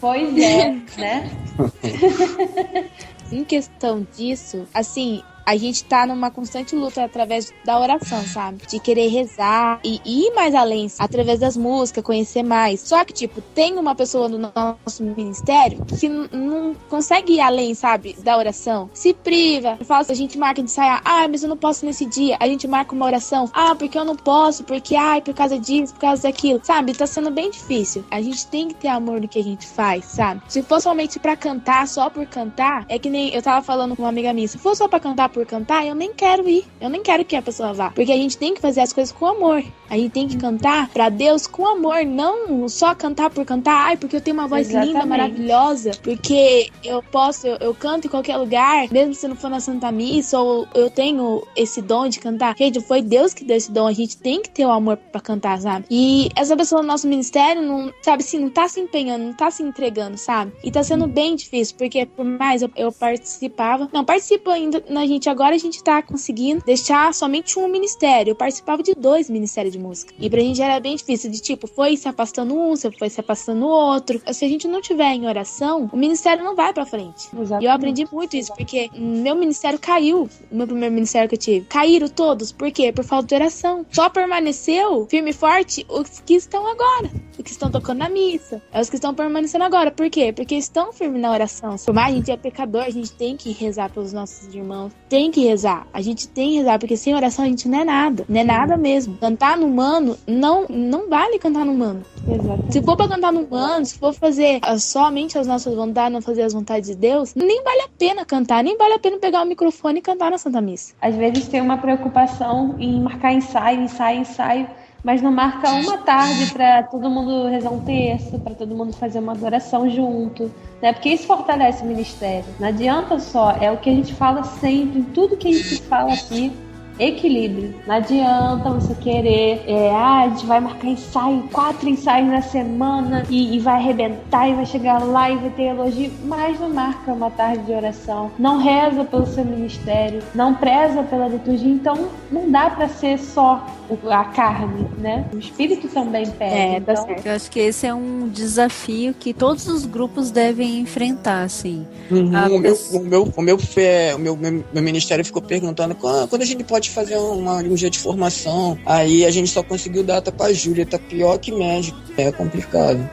Pois é, né? em questão disso, assim, a gente tá numa constante luta através da oração, sabe? De querer rezar e ir mais além, através das músicas, conhecer mais. Só que, tipo, tem uma pessoa no nosso ministério que não consegue ir além, sabe? Da oração. Se priva, fala, a gente marca de ensaiar, ah, mas eu não posso nesse dia. A gente marca uma oração, ah, porque eu não posso, porque, ai, por causa disso, por causa daquilo, sabe? Tá sendo bem difícil. A gente tem que ter amor no que a gente faz, sabe? Se for somente pra cantar, só por cantar, é que nem eu tava falando com uma amiga minha, se for só pra cantar por cantar, eu nem quero ir. Eu nem quero que a pessoa vá. Porque a gente tem que fazer as coisas com amor. A gente tem que cantar para Deus com amor, não só cantar por cantar, ai, porque eu tenho uma voz Exatamente. linda, maravilhosa, porque eu posso, eu, eu, canto em qualquer lugar, mesmo se não for na Santa Missa, ou eu tenho esse dom de cantar. Gente, foi Deus que deu esse dom, a gente tem que ter o amor para cantar, sabe? E essa pessoa no nosso ministério não, sabe assim, não tá se empenhando, não tá se entregando, sabe? E tá sendo bem difícil, porque por mais eu, eu participava, não participo ainda na gente agora, a gente tá conseguindo deixar somente um ministério. Eu participava de dois ministérios de música. E pra gente era bem difícil, de tipo, foi se afastando um, foi se afastando o outro. Se a gente não tiver em oração, o ministério não vai pra frente. Exatamente. E eu aprendi muito isso, porque meu ministério caiu, o meu primeiro ministério que eu tive. Caíram todos. Por quê? Por falta de oração. Só permaneceu firme e forte os que estão agora. Os que estão tocando na missa. É os que estão permanecendo agora. Por quê? Porque estão firmes na oração. Por mais a gente é pecador, a gente tem que rezar pelos nossos irmãos. Tem que rezar. A gente tem que rezar, porque sem oração a gente não é nada. Não é nada mesmo. Cantar no humano, não, não vale cantar no humano. Exatamente. Se for pra cantar no humano, se for fazer somente as nossas vontades, não fazer as vontades de Deus, nem vale a pena cantar, nem vale a pena pegar o microfone e cantar na Santa Missa. Às vezes tem uma preocupação em marcar ensaio, ensaio, ensaio mas não marca uma tarde para todo mundo rezar um terço, para todo mundo fazer uma adoração junto, né? Porque isso fortalece o ministério. Não adianta só, é o que a gente fala sempre, em tudo que a gente fala aqui, equilíbrio. Não adianta você querer, é, ah, a gente vai marcar ensaio, quatro ensaios na semana e, e, vai arrebentar e vai chegar lá e vai ter elogio, mas não marca uma tarde de oração, não reza pelo seu ministério, não preza pela liturgia, então não dá para ser só a carne, né? O espírito também pede. É, tá então... Eu acho que esse é um desafio que todos os grupos devem enfrentar, assim. Uhum, o, meu, o, meu, o, meu, o, meu, meu, meu ministério ficou perguntando quando a gente pode fazer uma, um dia de formação. Aí a gente só conseguiu data pra Júlia, tá pior que médico. É complicado.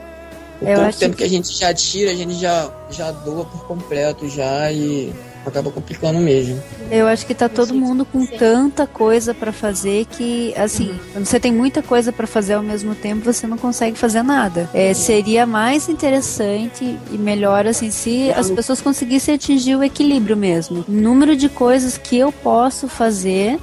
O eu pouco tempo que... que a gente já tira, a gente já, já doa por completo já e acaba complicando mesmo. Eu acho que tá todo mundo com tanta coisa para fazer que, assim, quando você tem muita coisa para fazer ao mesmo tempo, você não consegue fazer nada. É, seria mais interessante e melhor, assim, se as pessoas conseguissem atingir o equilíbrio mesmo. O número de coisas que eu posso fazer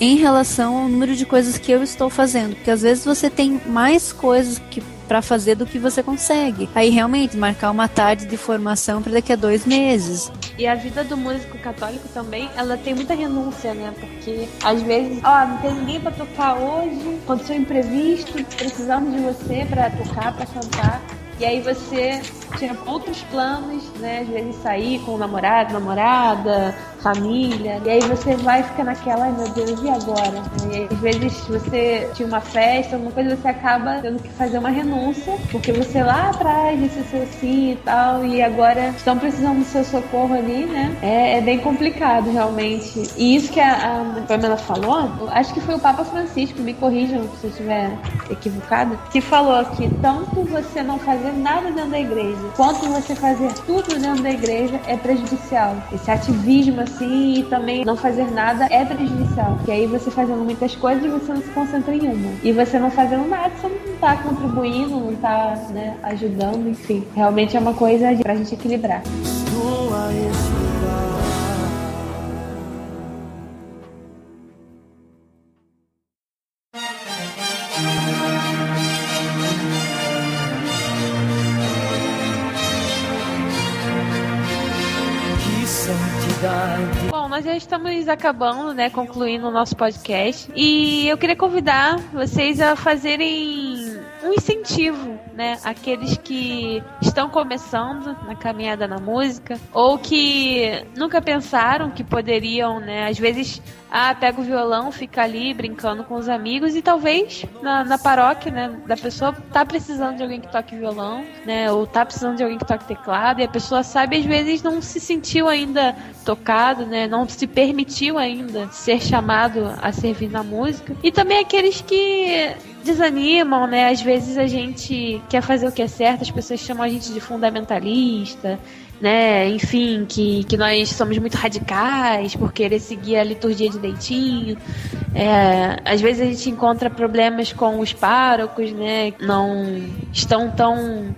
em relação ao número de coisas que eu estou fazendo, porque às vezes você tem mais coisas que para fazer do que você consegue. Aí realmente marcar uma tarde de formação para daqui a dois meses. E a vida do músico católico também, ela tem muita renúncia, né? Porque às vezes, ó, não tem ninguém para tocar hoje, aconteceu um imprevisto, precisamos de você para tocar, para cantar. E aí você tinha outros planos, né? Às vezes sair com o namorado, namorada, família. E aí você vai ficar naquela, ai meu Deus, e agora? E às vezes você tinha uma festa, alguma coisa, você acaba tendo que fazer uma renúncia, porque você lá atrás disse assim e tal, e agora estão precisando do seu socorro ali, né? É, é bem complicado, realmente. E isso que a, a Pamela falou, acho que foi o Papa Francisco, me corrijam se eu estiver equivocada, que falou que tanto você não fazer nada dentro da igreja, quanto você fazer tudo dentro da igreja é prejudicial. Esse ativismo assim e também não fazer nada é prejudicial. Porque aí você fazendo muitas coisas você não se concentra em uma. E você não fazendo nada, você não tá contribuindo, não tá né, ajudando, enfim. Realmente é uma coisa pra gente equilibrar. Acabando, né, concluindo o nosso podcast. E eu queria convidar vocês a fazerem um incentivo, né? Aqueles que estão começando na caminhada na música ou que nunca pensaram que poderiam, né? Às vezes, ah, pega o violão, fica ali brincando com os amigos e talvez na, na paróquia, né, da pessoa tá precisando de alguém que toque violão, né? Ou tá precisando de alguém que toque teclado e a pessoa sabe às vezes não se sentiu ainda tocado, né? Não se permitiu ainda ser chamado a servir na música. E também aqueles que desanimam, né? Às vezes a gente quer fazer o que é certo, as pessoas chamam a gente de fundamentalista, né? Enfim, que, que nós somos muito radicais por querer seguir a liturgia direitinho. É, às vezes a gente encontra problemas com os párocos, né? Não estão tão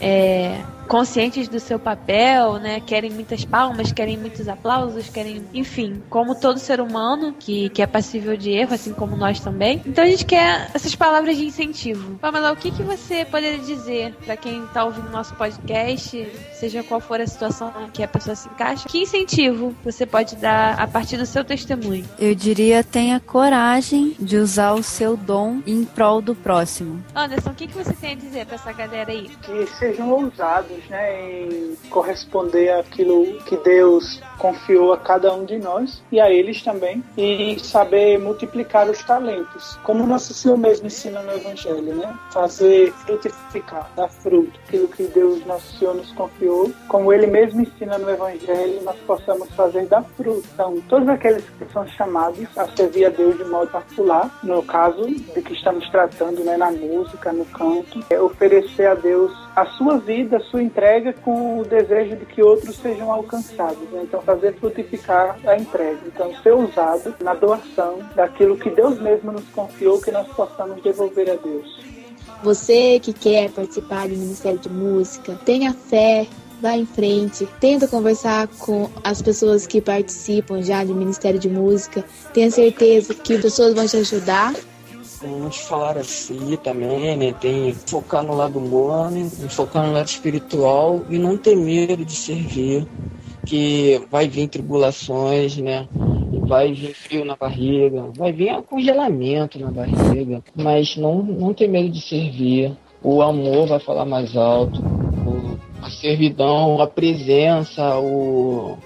é, conscientes do seu papel, né? Querem muitas palmas, querem muitos aplausos, querem, enfim, como todo ser humano que, que é passível de erro, assim como nós também. Então a gente quer essas palavras de incentivo. Pamela, o que, que você poderia dizer para quem está ouvindo nosso podcast, seja qual for a situação que a pessoa se encaixa? Que incentivo você pode dar a partir do seu testemunho? Eu diria tenha coragem de usar o seu dom em prol do próximo. Anderson, o que, que você tem a dizer para essa galera aí? Que sejam ousados né, em corresponder àquilo que Deus confiou a cada um de nós e a eles também, e saber multiplicar os talentos, como nosso Senhor mesmo ensina no Evangelho, né? Fazer frutificar, dar fruto, aquilo que Deus, nosso Senhor, nos confiou, como Ele mesmo ensina no Evangelho, nós possamos fazer dar fruto. Então, todos aqueles que são chamados a servir a Deus de modo particular, no caso de que estamos tratando, né, na música, no canto, é oferecer a Deus a sua vida, a sua entrega com o desejo de que outros sejam alcançados. Né? Então, fazer frutificar a entrega. Então, ser usado na doação daquilo que Deus mesmo nos confiou, que nós possamos devolver a Deus. Você que quer participar do Ministério de Música, tenha fé, vá em frente, tenta conversar com as pessoas que participam já do Ministério de Música, tenha certeza que as pessoas vão te ajudar como muitos falaram assim também, né? Tem focar no lado humano, focar no lado espiritual e não ter medo de servir, que vai vir tribulações, né? Vai vir frio na barriga, vai vir congelamento na barriga, mas não, não ter medo de servir. O amor vai falar mais alto, a servidão, a presença, o,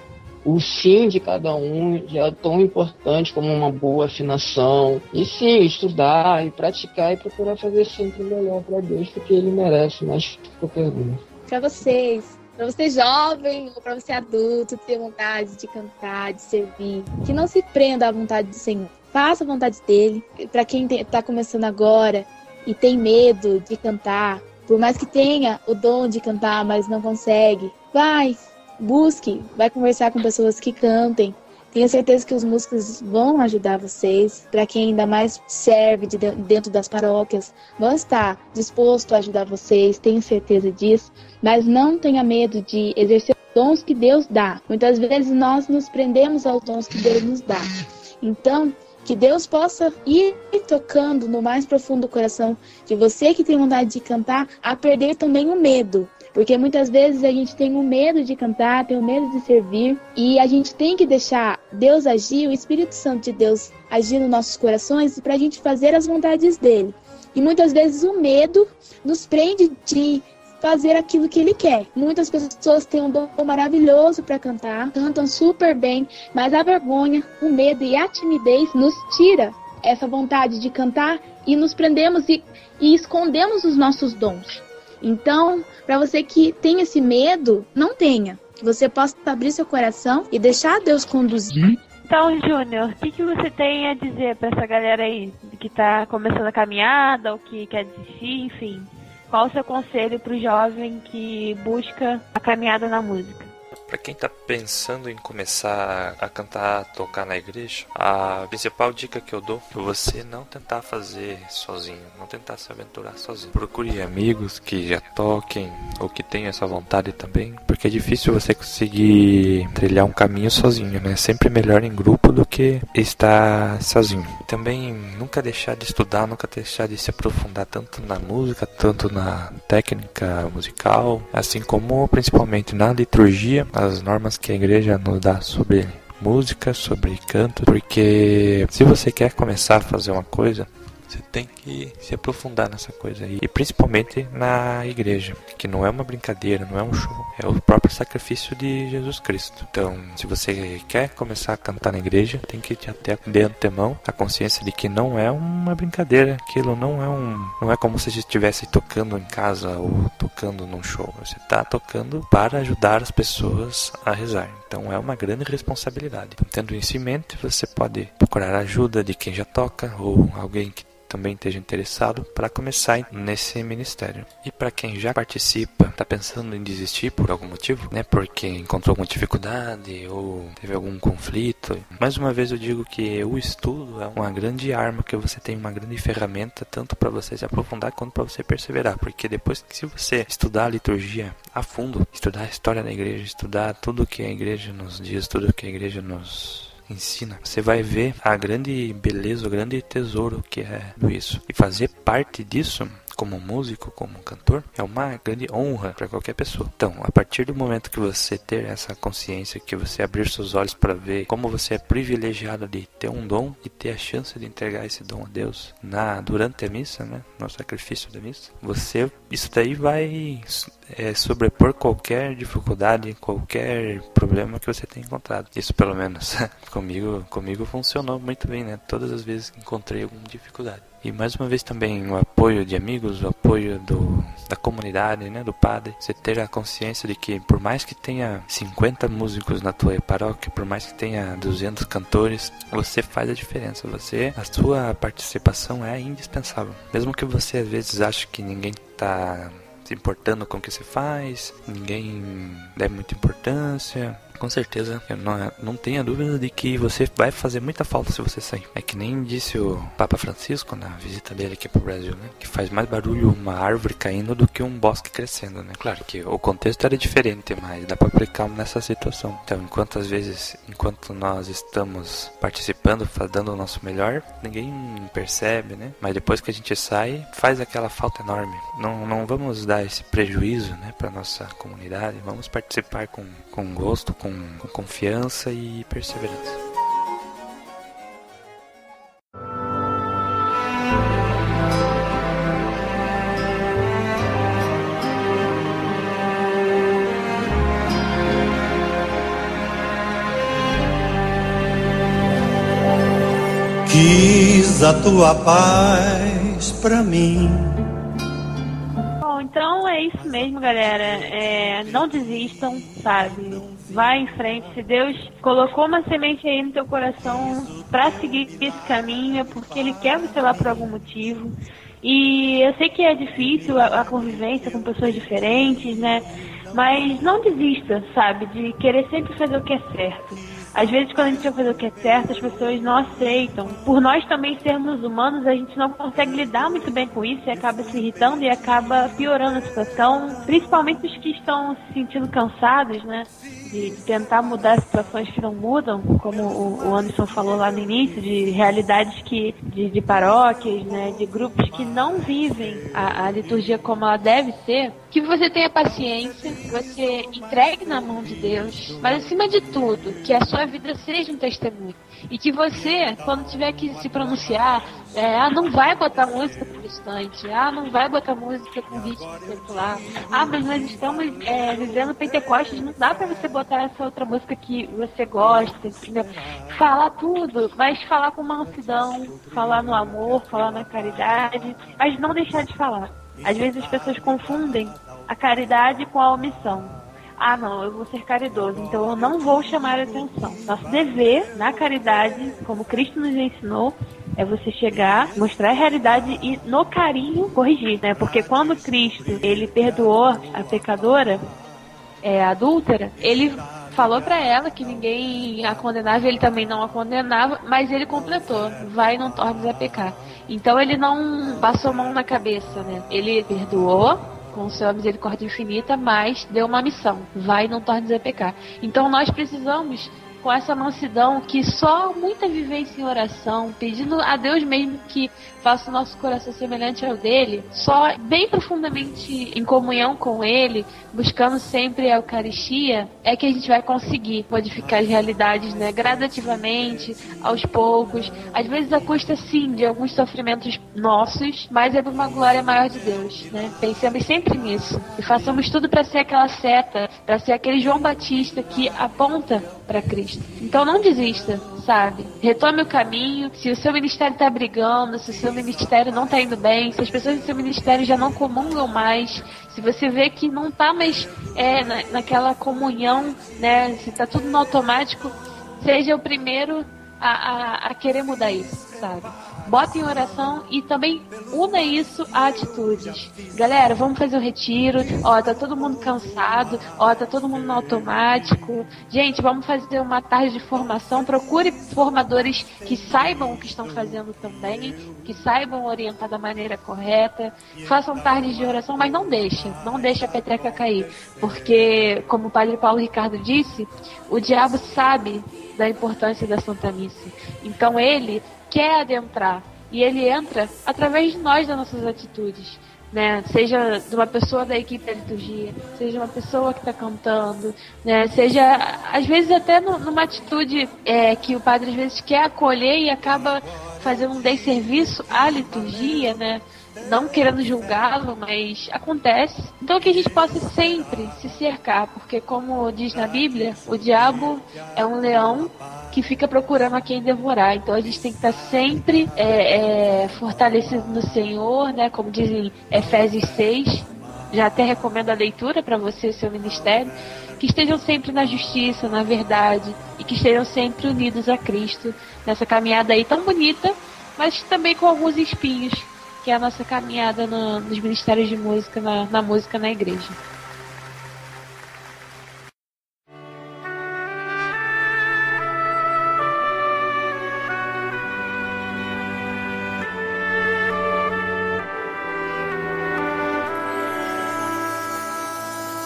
o sim de cada um já é tão importante como uma boa afinação. E sim, estudar e praticar e procurar fazer sempre o melhor para Deus, porque Ele merece mais qualquer um. Para vocês, para você jovem ou para você adulto ter vontade de cantar, de servir, que não se prenda à vontade do Senhor. Faça a vontade dele. Para quem está começando agora e tem medo de cantar, por mais que tenha o dom de cantar, mas não consegue, vai, busque, vai conversar com pessoas que cantem. Tenha certeza que os músicos vão ajudar vocês. Para quem ainda mais serve de dentro das paróquias, vão estar disposto a ajudar vocês, tenho certeza disso. Mas não tenha medo de exercer os dons que Deus dá. Muitas vezes nós nos prendemos aos dons que Deus nos dá. Então, que Deus possa ir tocando no mais profundo do coração de você que tem vontade de cantar, a perder também o medo. Porque muitas vezes a gente tem um medo de cantar, tem um medo de servir, e a gente tem que deixar Deus agir, o Espírito Santo de Deus agir nos nossos corações para a gente fazer as vontades dele. E muitas vezes o medo nos prende de fazer aquilo que ele quer. Muitas pessoas têm um dom maravilhoso para cantar, cantam super bem, mas a vergonha, o medo e a timidez nos tira essa vontade de cantar e nos prendemos e, e escondemos os nossos dons. Então, para você que tem esse medo, não tenha. Que você possa abrir seu coração e deixar Deus conduzir. Então, Júnior, o que, que você tem a dizer para essa galera aí que está começando a caminhada ou que quer desistir, enfim? Qual o seu conselho para o jovem que busca a caminhada na música? Para quem está pensando em começar a cantar, a tocar na igreja, a principal dica que eu dou é você não tentar fazer sozinho, não tentar se aventurar sozinho. Procure amigos que já toquem ou que tenham essa vontade também, porque é difícil você conseguir trilhar um caminho sozinho, né? É sempre melhor em grupo do que estar sozinho. Também nunca deixar de estudar, nunca deixar de se aprofundar tanto na música, tanto na técnica musical, assim como principalmente na liturgia as normas que a igreja nos dá sobre música, sobre canto, porque se você quer começar a fazer uma coisa, Você tem que se aprofundar nessa coisa aí. E principalmente na igreja, que não é uma brincadeira, não é um show. É o próprio sacrifício de Jesus Cristo. Então, se você quer começar a cantar na igreja, tem que ter até de antemão a consciência de que não é uma brincadeira. Aquilo não é um. Não é como se você estivesse tocando em casa ou tocando num show. Você está tocando para ajudar as pessoas a rezar. Então é uma grande responsabilidade. Então, tendo isso em mente, você pode procurar ajuda de quem já toca ou alguém que também esteja interessado para começar nesse ministério. E para quem já participa, está pensando em desistir por algum motivo, né? Porque encontrou alguma dificuldade ou teve algum conflito. Mais uma vez eu digo que o estudo é uma grande arma que você tem, uma grande ferramenta tanto para você se aprofundar quanto para você perseverar, porque depois que se você estudar a liturgia a fundo, estudar a história da igreja, estudar tudo que a igreja nos diz, tudo que a igreja nos ensina, você vai ver a grande beleza, o grande tesouro que é isso. E fazer parte disso como músico, como cantor, é uma grande honra para qualquer pessoa. Então, a partir do momento que você ter essa consciência, que você abrir seus olhos para ver como você é privilegiado de ter um dom e ter a chance de entregar esse dom a Deus na durante a missa, né, no sacrifício da missa, você isso daí vai é, sobrepor qualquer dificuldade, qualquer problema que você tenha encontrado. Isso pelo menos comigo, comigo funcionou muito bem, né? Todas as vezes que encontrei alguma dificuldade. E mais uma vez também o apoio de amigos, o apoio do, da comunidade, né, do padre. Você ter a consciência de que por mais que tenha 50 músicos na tua paróquia, por mais que tenha 200 cantores, você faz a diferença. Você, a sua participação é indispensável. Mesmo que você às vezes ache que ninguém está se importando com o que se faz, ninguém dá muita importância, com certeza, eu não, não tenha dúvida de que você vai fazer muita falta se você sair. É que nem disse o Papa Francisco na visita dele aqui pro Brasil, né? Que faz mais barulho uma árvore caindo do que um bosque crescendo, né? Claro que o contexto era diferente, mas dá para aplicar nessa situação. Então, enquanto às vezes, enquanto nós estamos participando, dando o nosso melhor, ninguém percebe, né? Mas depois que a gente sai, faz aquela falta enorme. Não, não vamos dar esse prejuízo, né, para nossa comunidade. Vamos participar com, com gosto, com com, com confiança e perseverança. Quis a tua paz pra mim então é isso mesmo, galera. É, não desistam, sabe? Vai em frente. Se Deus colocou uma semente aí no teu coração para seguir esse caminho, é porque Ele quer você lá por algum motivo. E eu sei que é difícil a, a convivência com pessoas diferentes, né? Mas não desista, sabe? De querer sempre fazer o que é certo às vezes, quando a gente vai fazer o que é certo, as pessoas não aceitam. Por nós também sermos humanos, a gente não consegue lidar muito bem com isso e acaba se irritando e acaba piorando a situação. Principalmente os que estão se sentindo cansados, né? De tentar mudar situações que não mudam, como o Anderson falou lá no início, de realidades que de, de paróquias, né? De grupos que não vivem a, a liturgia como ela deve ser que você tenha paciência, que você entregue na mão de Deus, mas acima de tudo, que a sua vida seja um testemunho. E que você, quando tiver que se pronunciar, é, ah, não vai botar música protestante, ah, não vai botar música com ritmo secular, ah, mas nós estamos é, vivendo Pentecostes, não dá para você botar essa outra música que você gosta, entendeu? Falar tudo, mas falar com mansidão, falar no amor, falar na caridade, mas não deixar de falar. Às vezes as pessoas confundem a caridade com a omissão. Ah, não, eu vou ser caridoso, então eu não vou chamar atenção. Nosso dever na caridade, como Cristo nos ensinou, é você chegar, mostrar a realidade e no carinho corrigir, né? Porque quando Cristo ele perdoou a pecadora, é, adúltera, ele falou para ela que ninguém a condenava, ele também não a condenava, mas ele completou: vai não tornes a pecar. Então ele não passou mão na cabeça, né? Ele perdoou, com sua misericórdia infinita, mas deu uma missão: vai e não tornes a pecar. Então nós precisamos com essa mansidão que só muita vivência em oração, pedindo a Deus mesmo que faça o nosso coração semelhante ao dele, só bem profundamente em comunhão com ele, buscando sempre a Eucaristia, é que a gente vai conseguir modificar as realidades, né? Gradativamente, aos poucos, às vezes a custa sim de alguns sofrimentos nossos, mas é de uma glória maior de Deus, né? Pensemos sempre nisso e façamos tudo para ser aquela seta, para ser aquele João Batista que aponta para Cristo. Então não desista, sabe? Retome o caminho. Se o seu ministério está brigando, se o seu ministério não está indo bem, se as pessoas do seu ministério já não comungam mais, se você vê que não está mais é, na, naquela comunhão, né? Se está tudo no automático, seja o primeiro a, a, a querer mudar isso, sabe? Bota em oração e também una isso a atitudes. Galera, vamos fazer o retiro. Ó, tá todo mundo cansado. Ó, tá todo mundo no automático. Gente, vamos fazer uma tarde de formação. Procure formadores que saibam o que estão fazendo também, que saibam orientar da maneira correta. Façam tardes de oração, mas não deixa, não deixa a petreca cair, porque como o Padre Paulo Ricardo disse, o diabo sabe da importância da Santa Missa. Então ele quer adentrar. E ele entra através de nós, das nossas atitudes. Né? Seja de uma pessoa da equipe da liturgia, seja uma pessoa que está cantando, né? Seja, às vezes, até numa atitude é, que o padre às vezes quer acolher e acaba fazendo um desserviço à liturgia, né? Não querendo julgá-lo, mas acontece. Então que a gente possa sempre se cercar, porque como diz na Bíblia, o diabo é um leão que fica procurando a quem devorar. Então a gente tem que estar sempre é, é, fortalecido no Senhor, né? Como diz em Efésios 6. Já até recomendo a leitura para você e seu ministério. Que estejam sempre na justiça, na verdade, e que estejam sempre unidos a Cristo nessa caminhada aí tão bonita, mas também com alguns espinhos que é a nossa caminhada no, nos ministérios de música, na, na música na igreja.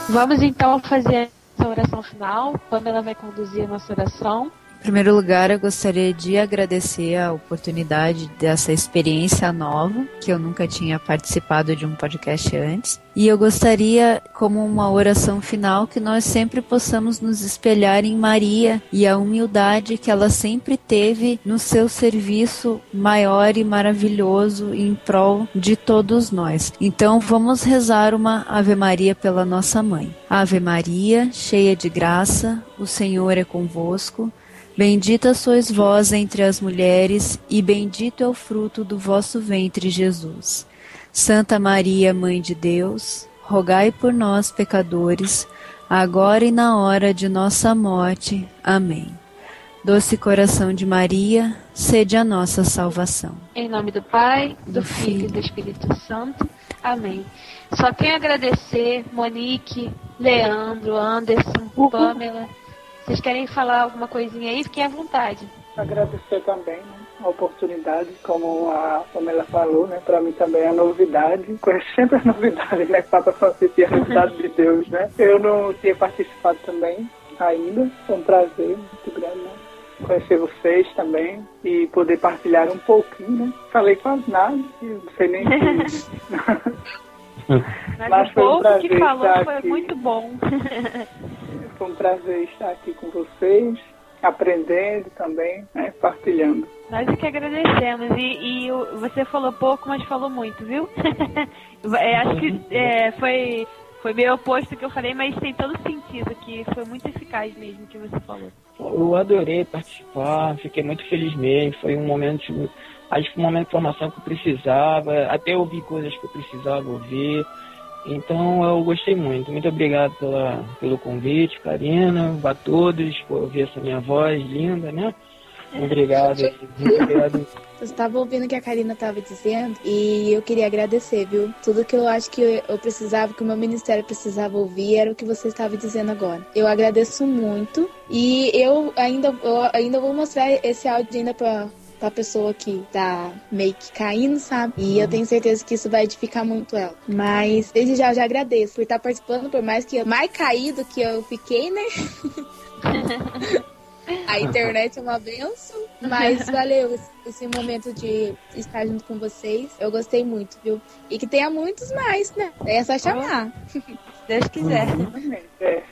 Vamos então fazer a oração final. Pamela vai conduzir a nossa oração. Em primeiro lugar, eu gostaria de agradecer a oportunidade dessa experiência nova, que eu nunca tinha participado de um podcast antes. E eu gostaria, como uma oração final, que nós sempre possamos nos espelhar em Maria e a humildade que ela sempre teve no seu serviço maior e maravilhoso em prol de todos nós. Então, vamos rezar uma Ave Maria pela nossa mãe. Ave Maria, cheia de graça, o Senhor é convosco. Bendita sois vós entre as mulheres, e bendito é o fruto do vosso ventre, Jesus. Santa Maria, Mãe de Deus, rogai por nós, pecadores, agora e na hora de nossa morte. Amém. Doce coração de Maria, sede a nossa salvação. Em nome do Pai, do, do Filho e do Espírito Santo. Amém. Só tenho a agradecer, Monique, Leandro, Anderson, Pamela vocês querem falar alguma coisinha aí? Fiquem à vontade. Agradecer também né, a oportunidade, como a Pamela falou, né? Para mim também é novidade. Conheço sempre as novidades, né? Papa Francisco e a novidade de Deus, né? Eu não tinha participado também ainda. Foi um prazer muito grande, né? Conhecer vocês também e poder partilhar um pouquinho, né? Falei quase nada, não sei nem. Mas, Mas o pouco um que falou foi aqui. muito bom. Foi um prazer estar aqui com vocês, aprendendo também, né, partilhando. Nós é que agradecemos. E, e você falou pouco, mas falou muito, viu? é, acho que é, foi, foi meio oposto que eu falei, mas tem todo sentido, que foi muito eficaz mesmo o que você falou. Eu adorei participar, fiquei muito feliz mesmo. Foi um momento, acho que um momento de formação que eu precisava, até ouvir coisas que eu precisava ouvir. Então eu gostei muito. Muito obrigado pela, pelo convite, Karina, a todos por ouvir essa minha voz linda, né? Obrigado. Muito obrigado. Eu estava ouvindo o que a Karina estava dizendo e eu queria agradecer, viu? Tudo que eu acho que eu precisava, que o meu ministério precisava ouvir, era o que você estava dizendo agora. Eu agradeço muito e eu ainda, eu ainda vou mostrar esse áudio ainda para pra pessoa que tá meio que caindo, sabe? E eu tenho certeza que isso vai edificar muito ela. Mas desde já eu já agradeço por estar participando, por mais que eu mais caído que eu fiquei, né? A internet é uma benção, mas valeu esse- esse momento de estar junto com vocês. Eu gostei muito, viu? E que tenha muitos mais, né? É só chamar. Se Deus quiser. É.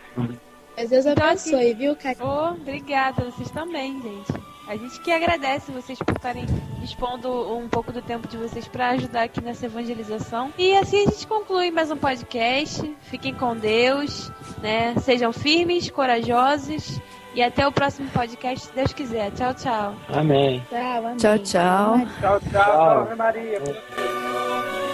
Mas Deus abençoe, viu, cara? Oh, obrigada, vocês também, gente. A gente que agradece vocês por estarem expondo um pouco do tempo de vocês para ajudar aqui nessa evangelização. E assim a gente conclui mais um podcast. Fiquem com Deus, né? Sejam firmes, corajosos e até o próximo podcast, se Deus quiser. Tchau, tchau. Amém. Tchau, amém. Tchau, tchau. Tchau, tchau. Ave Maria.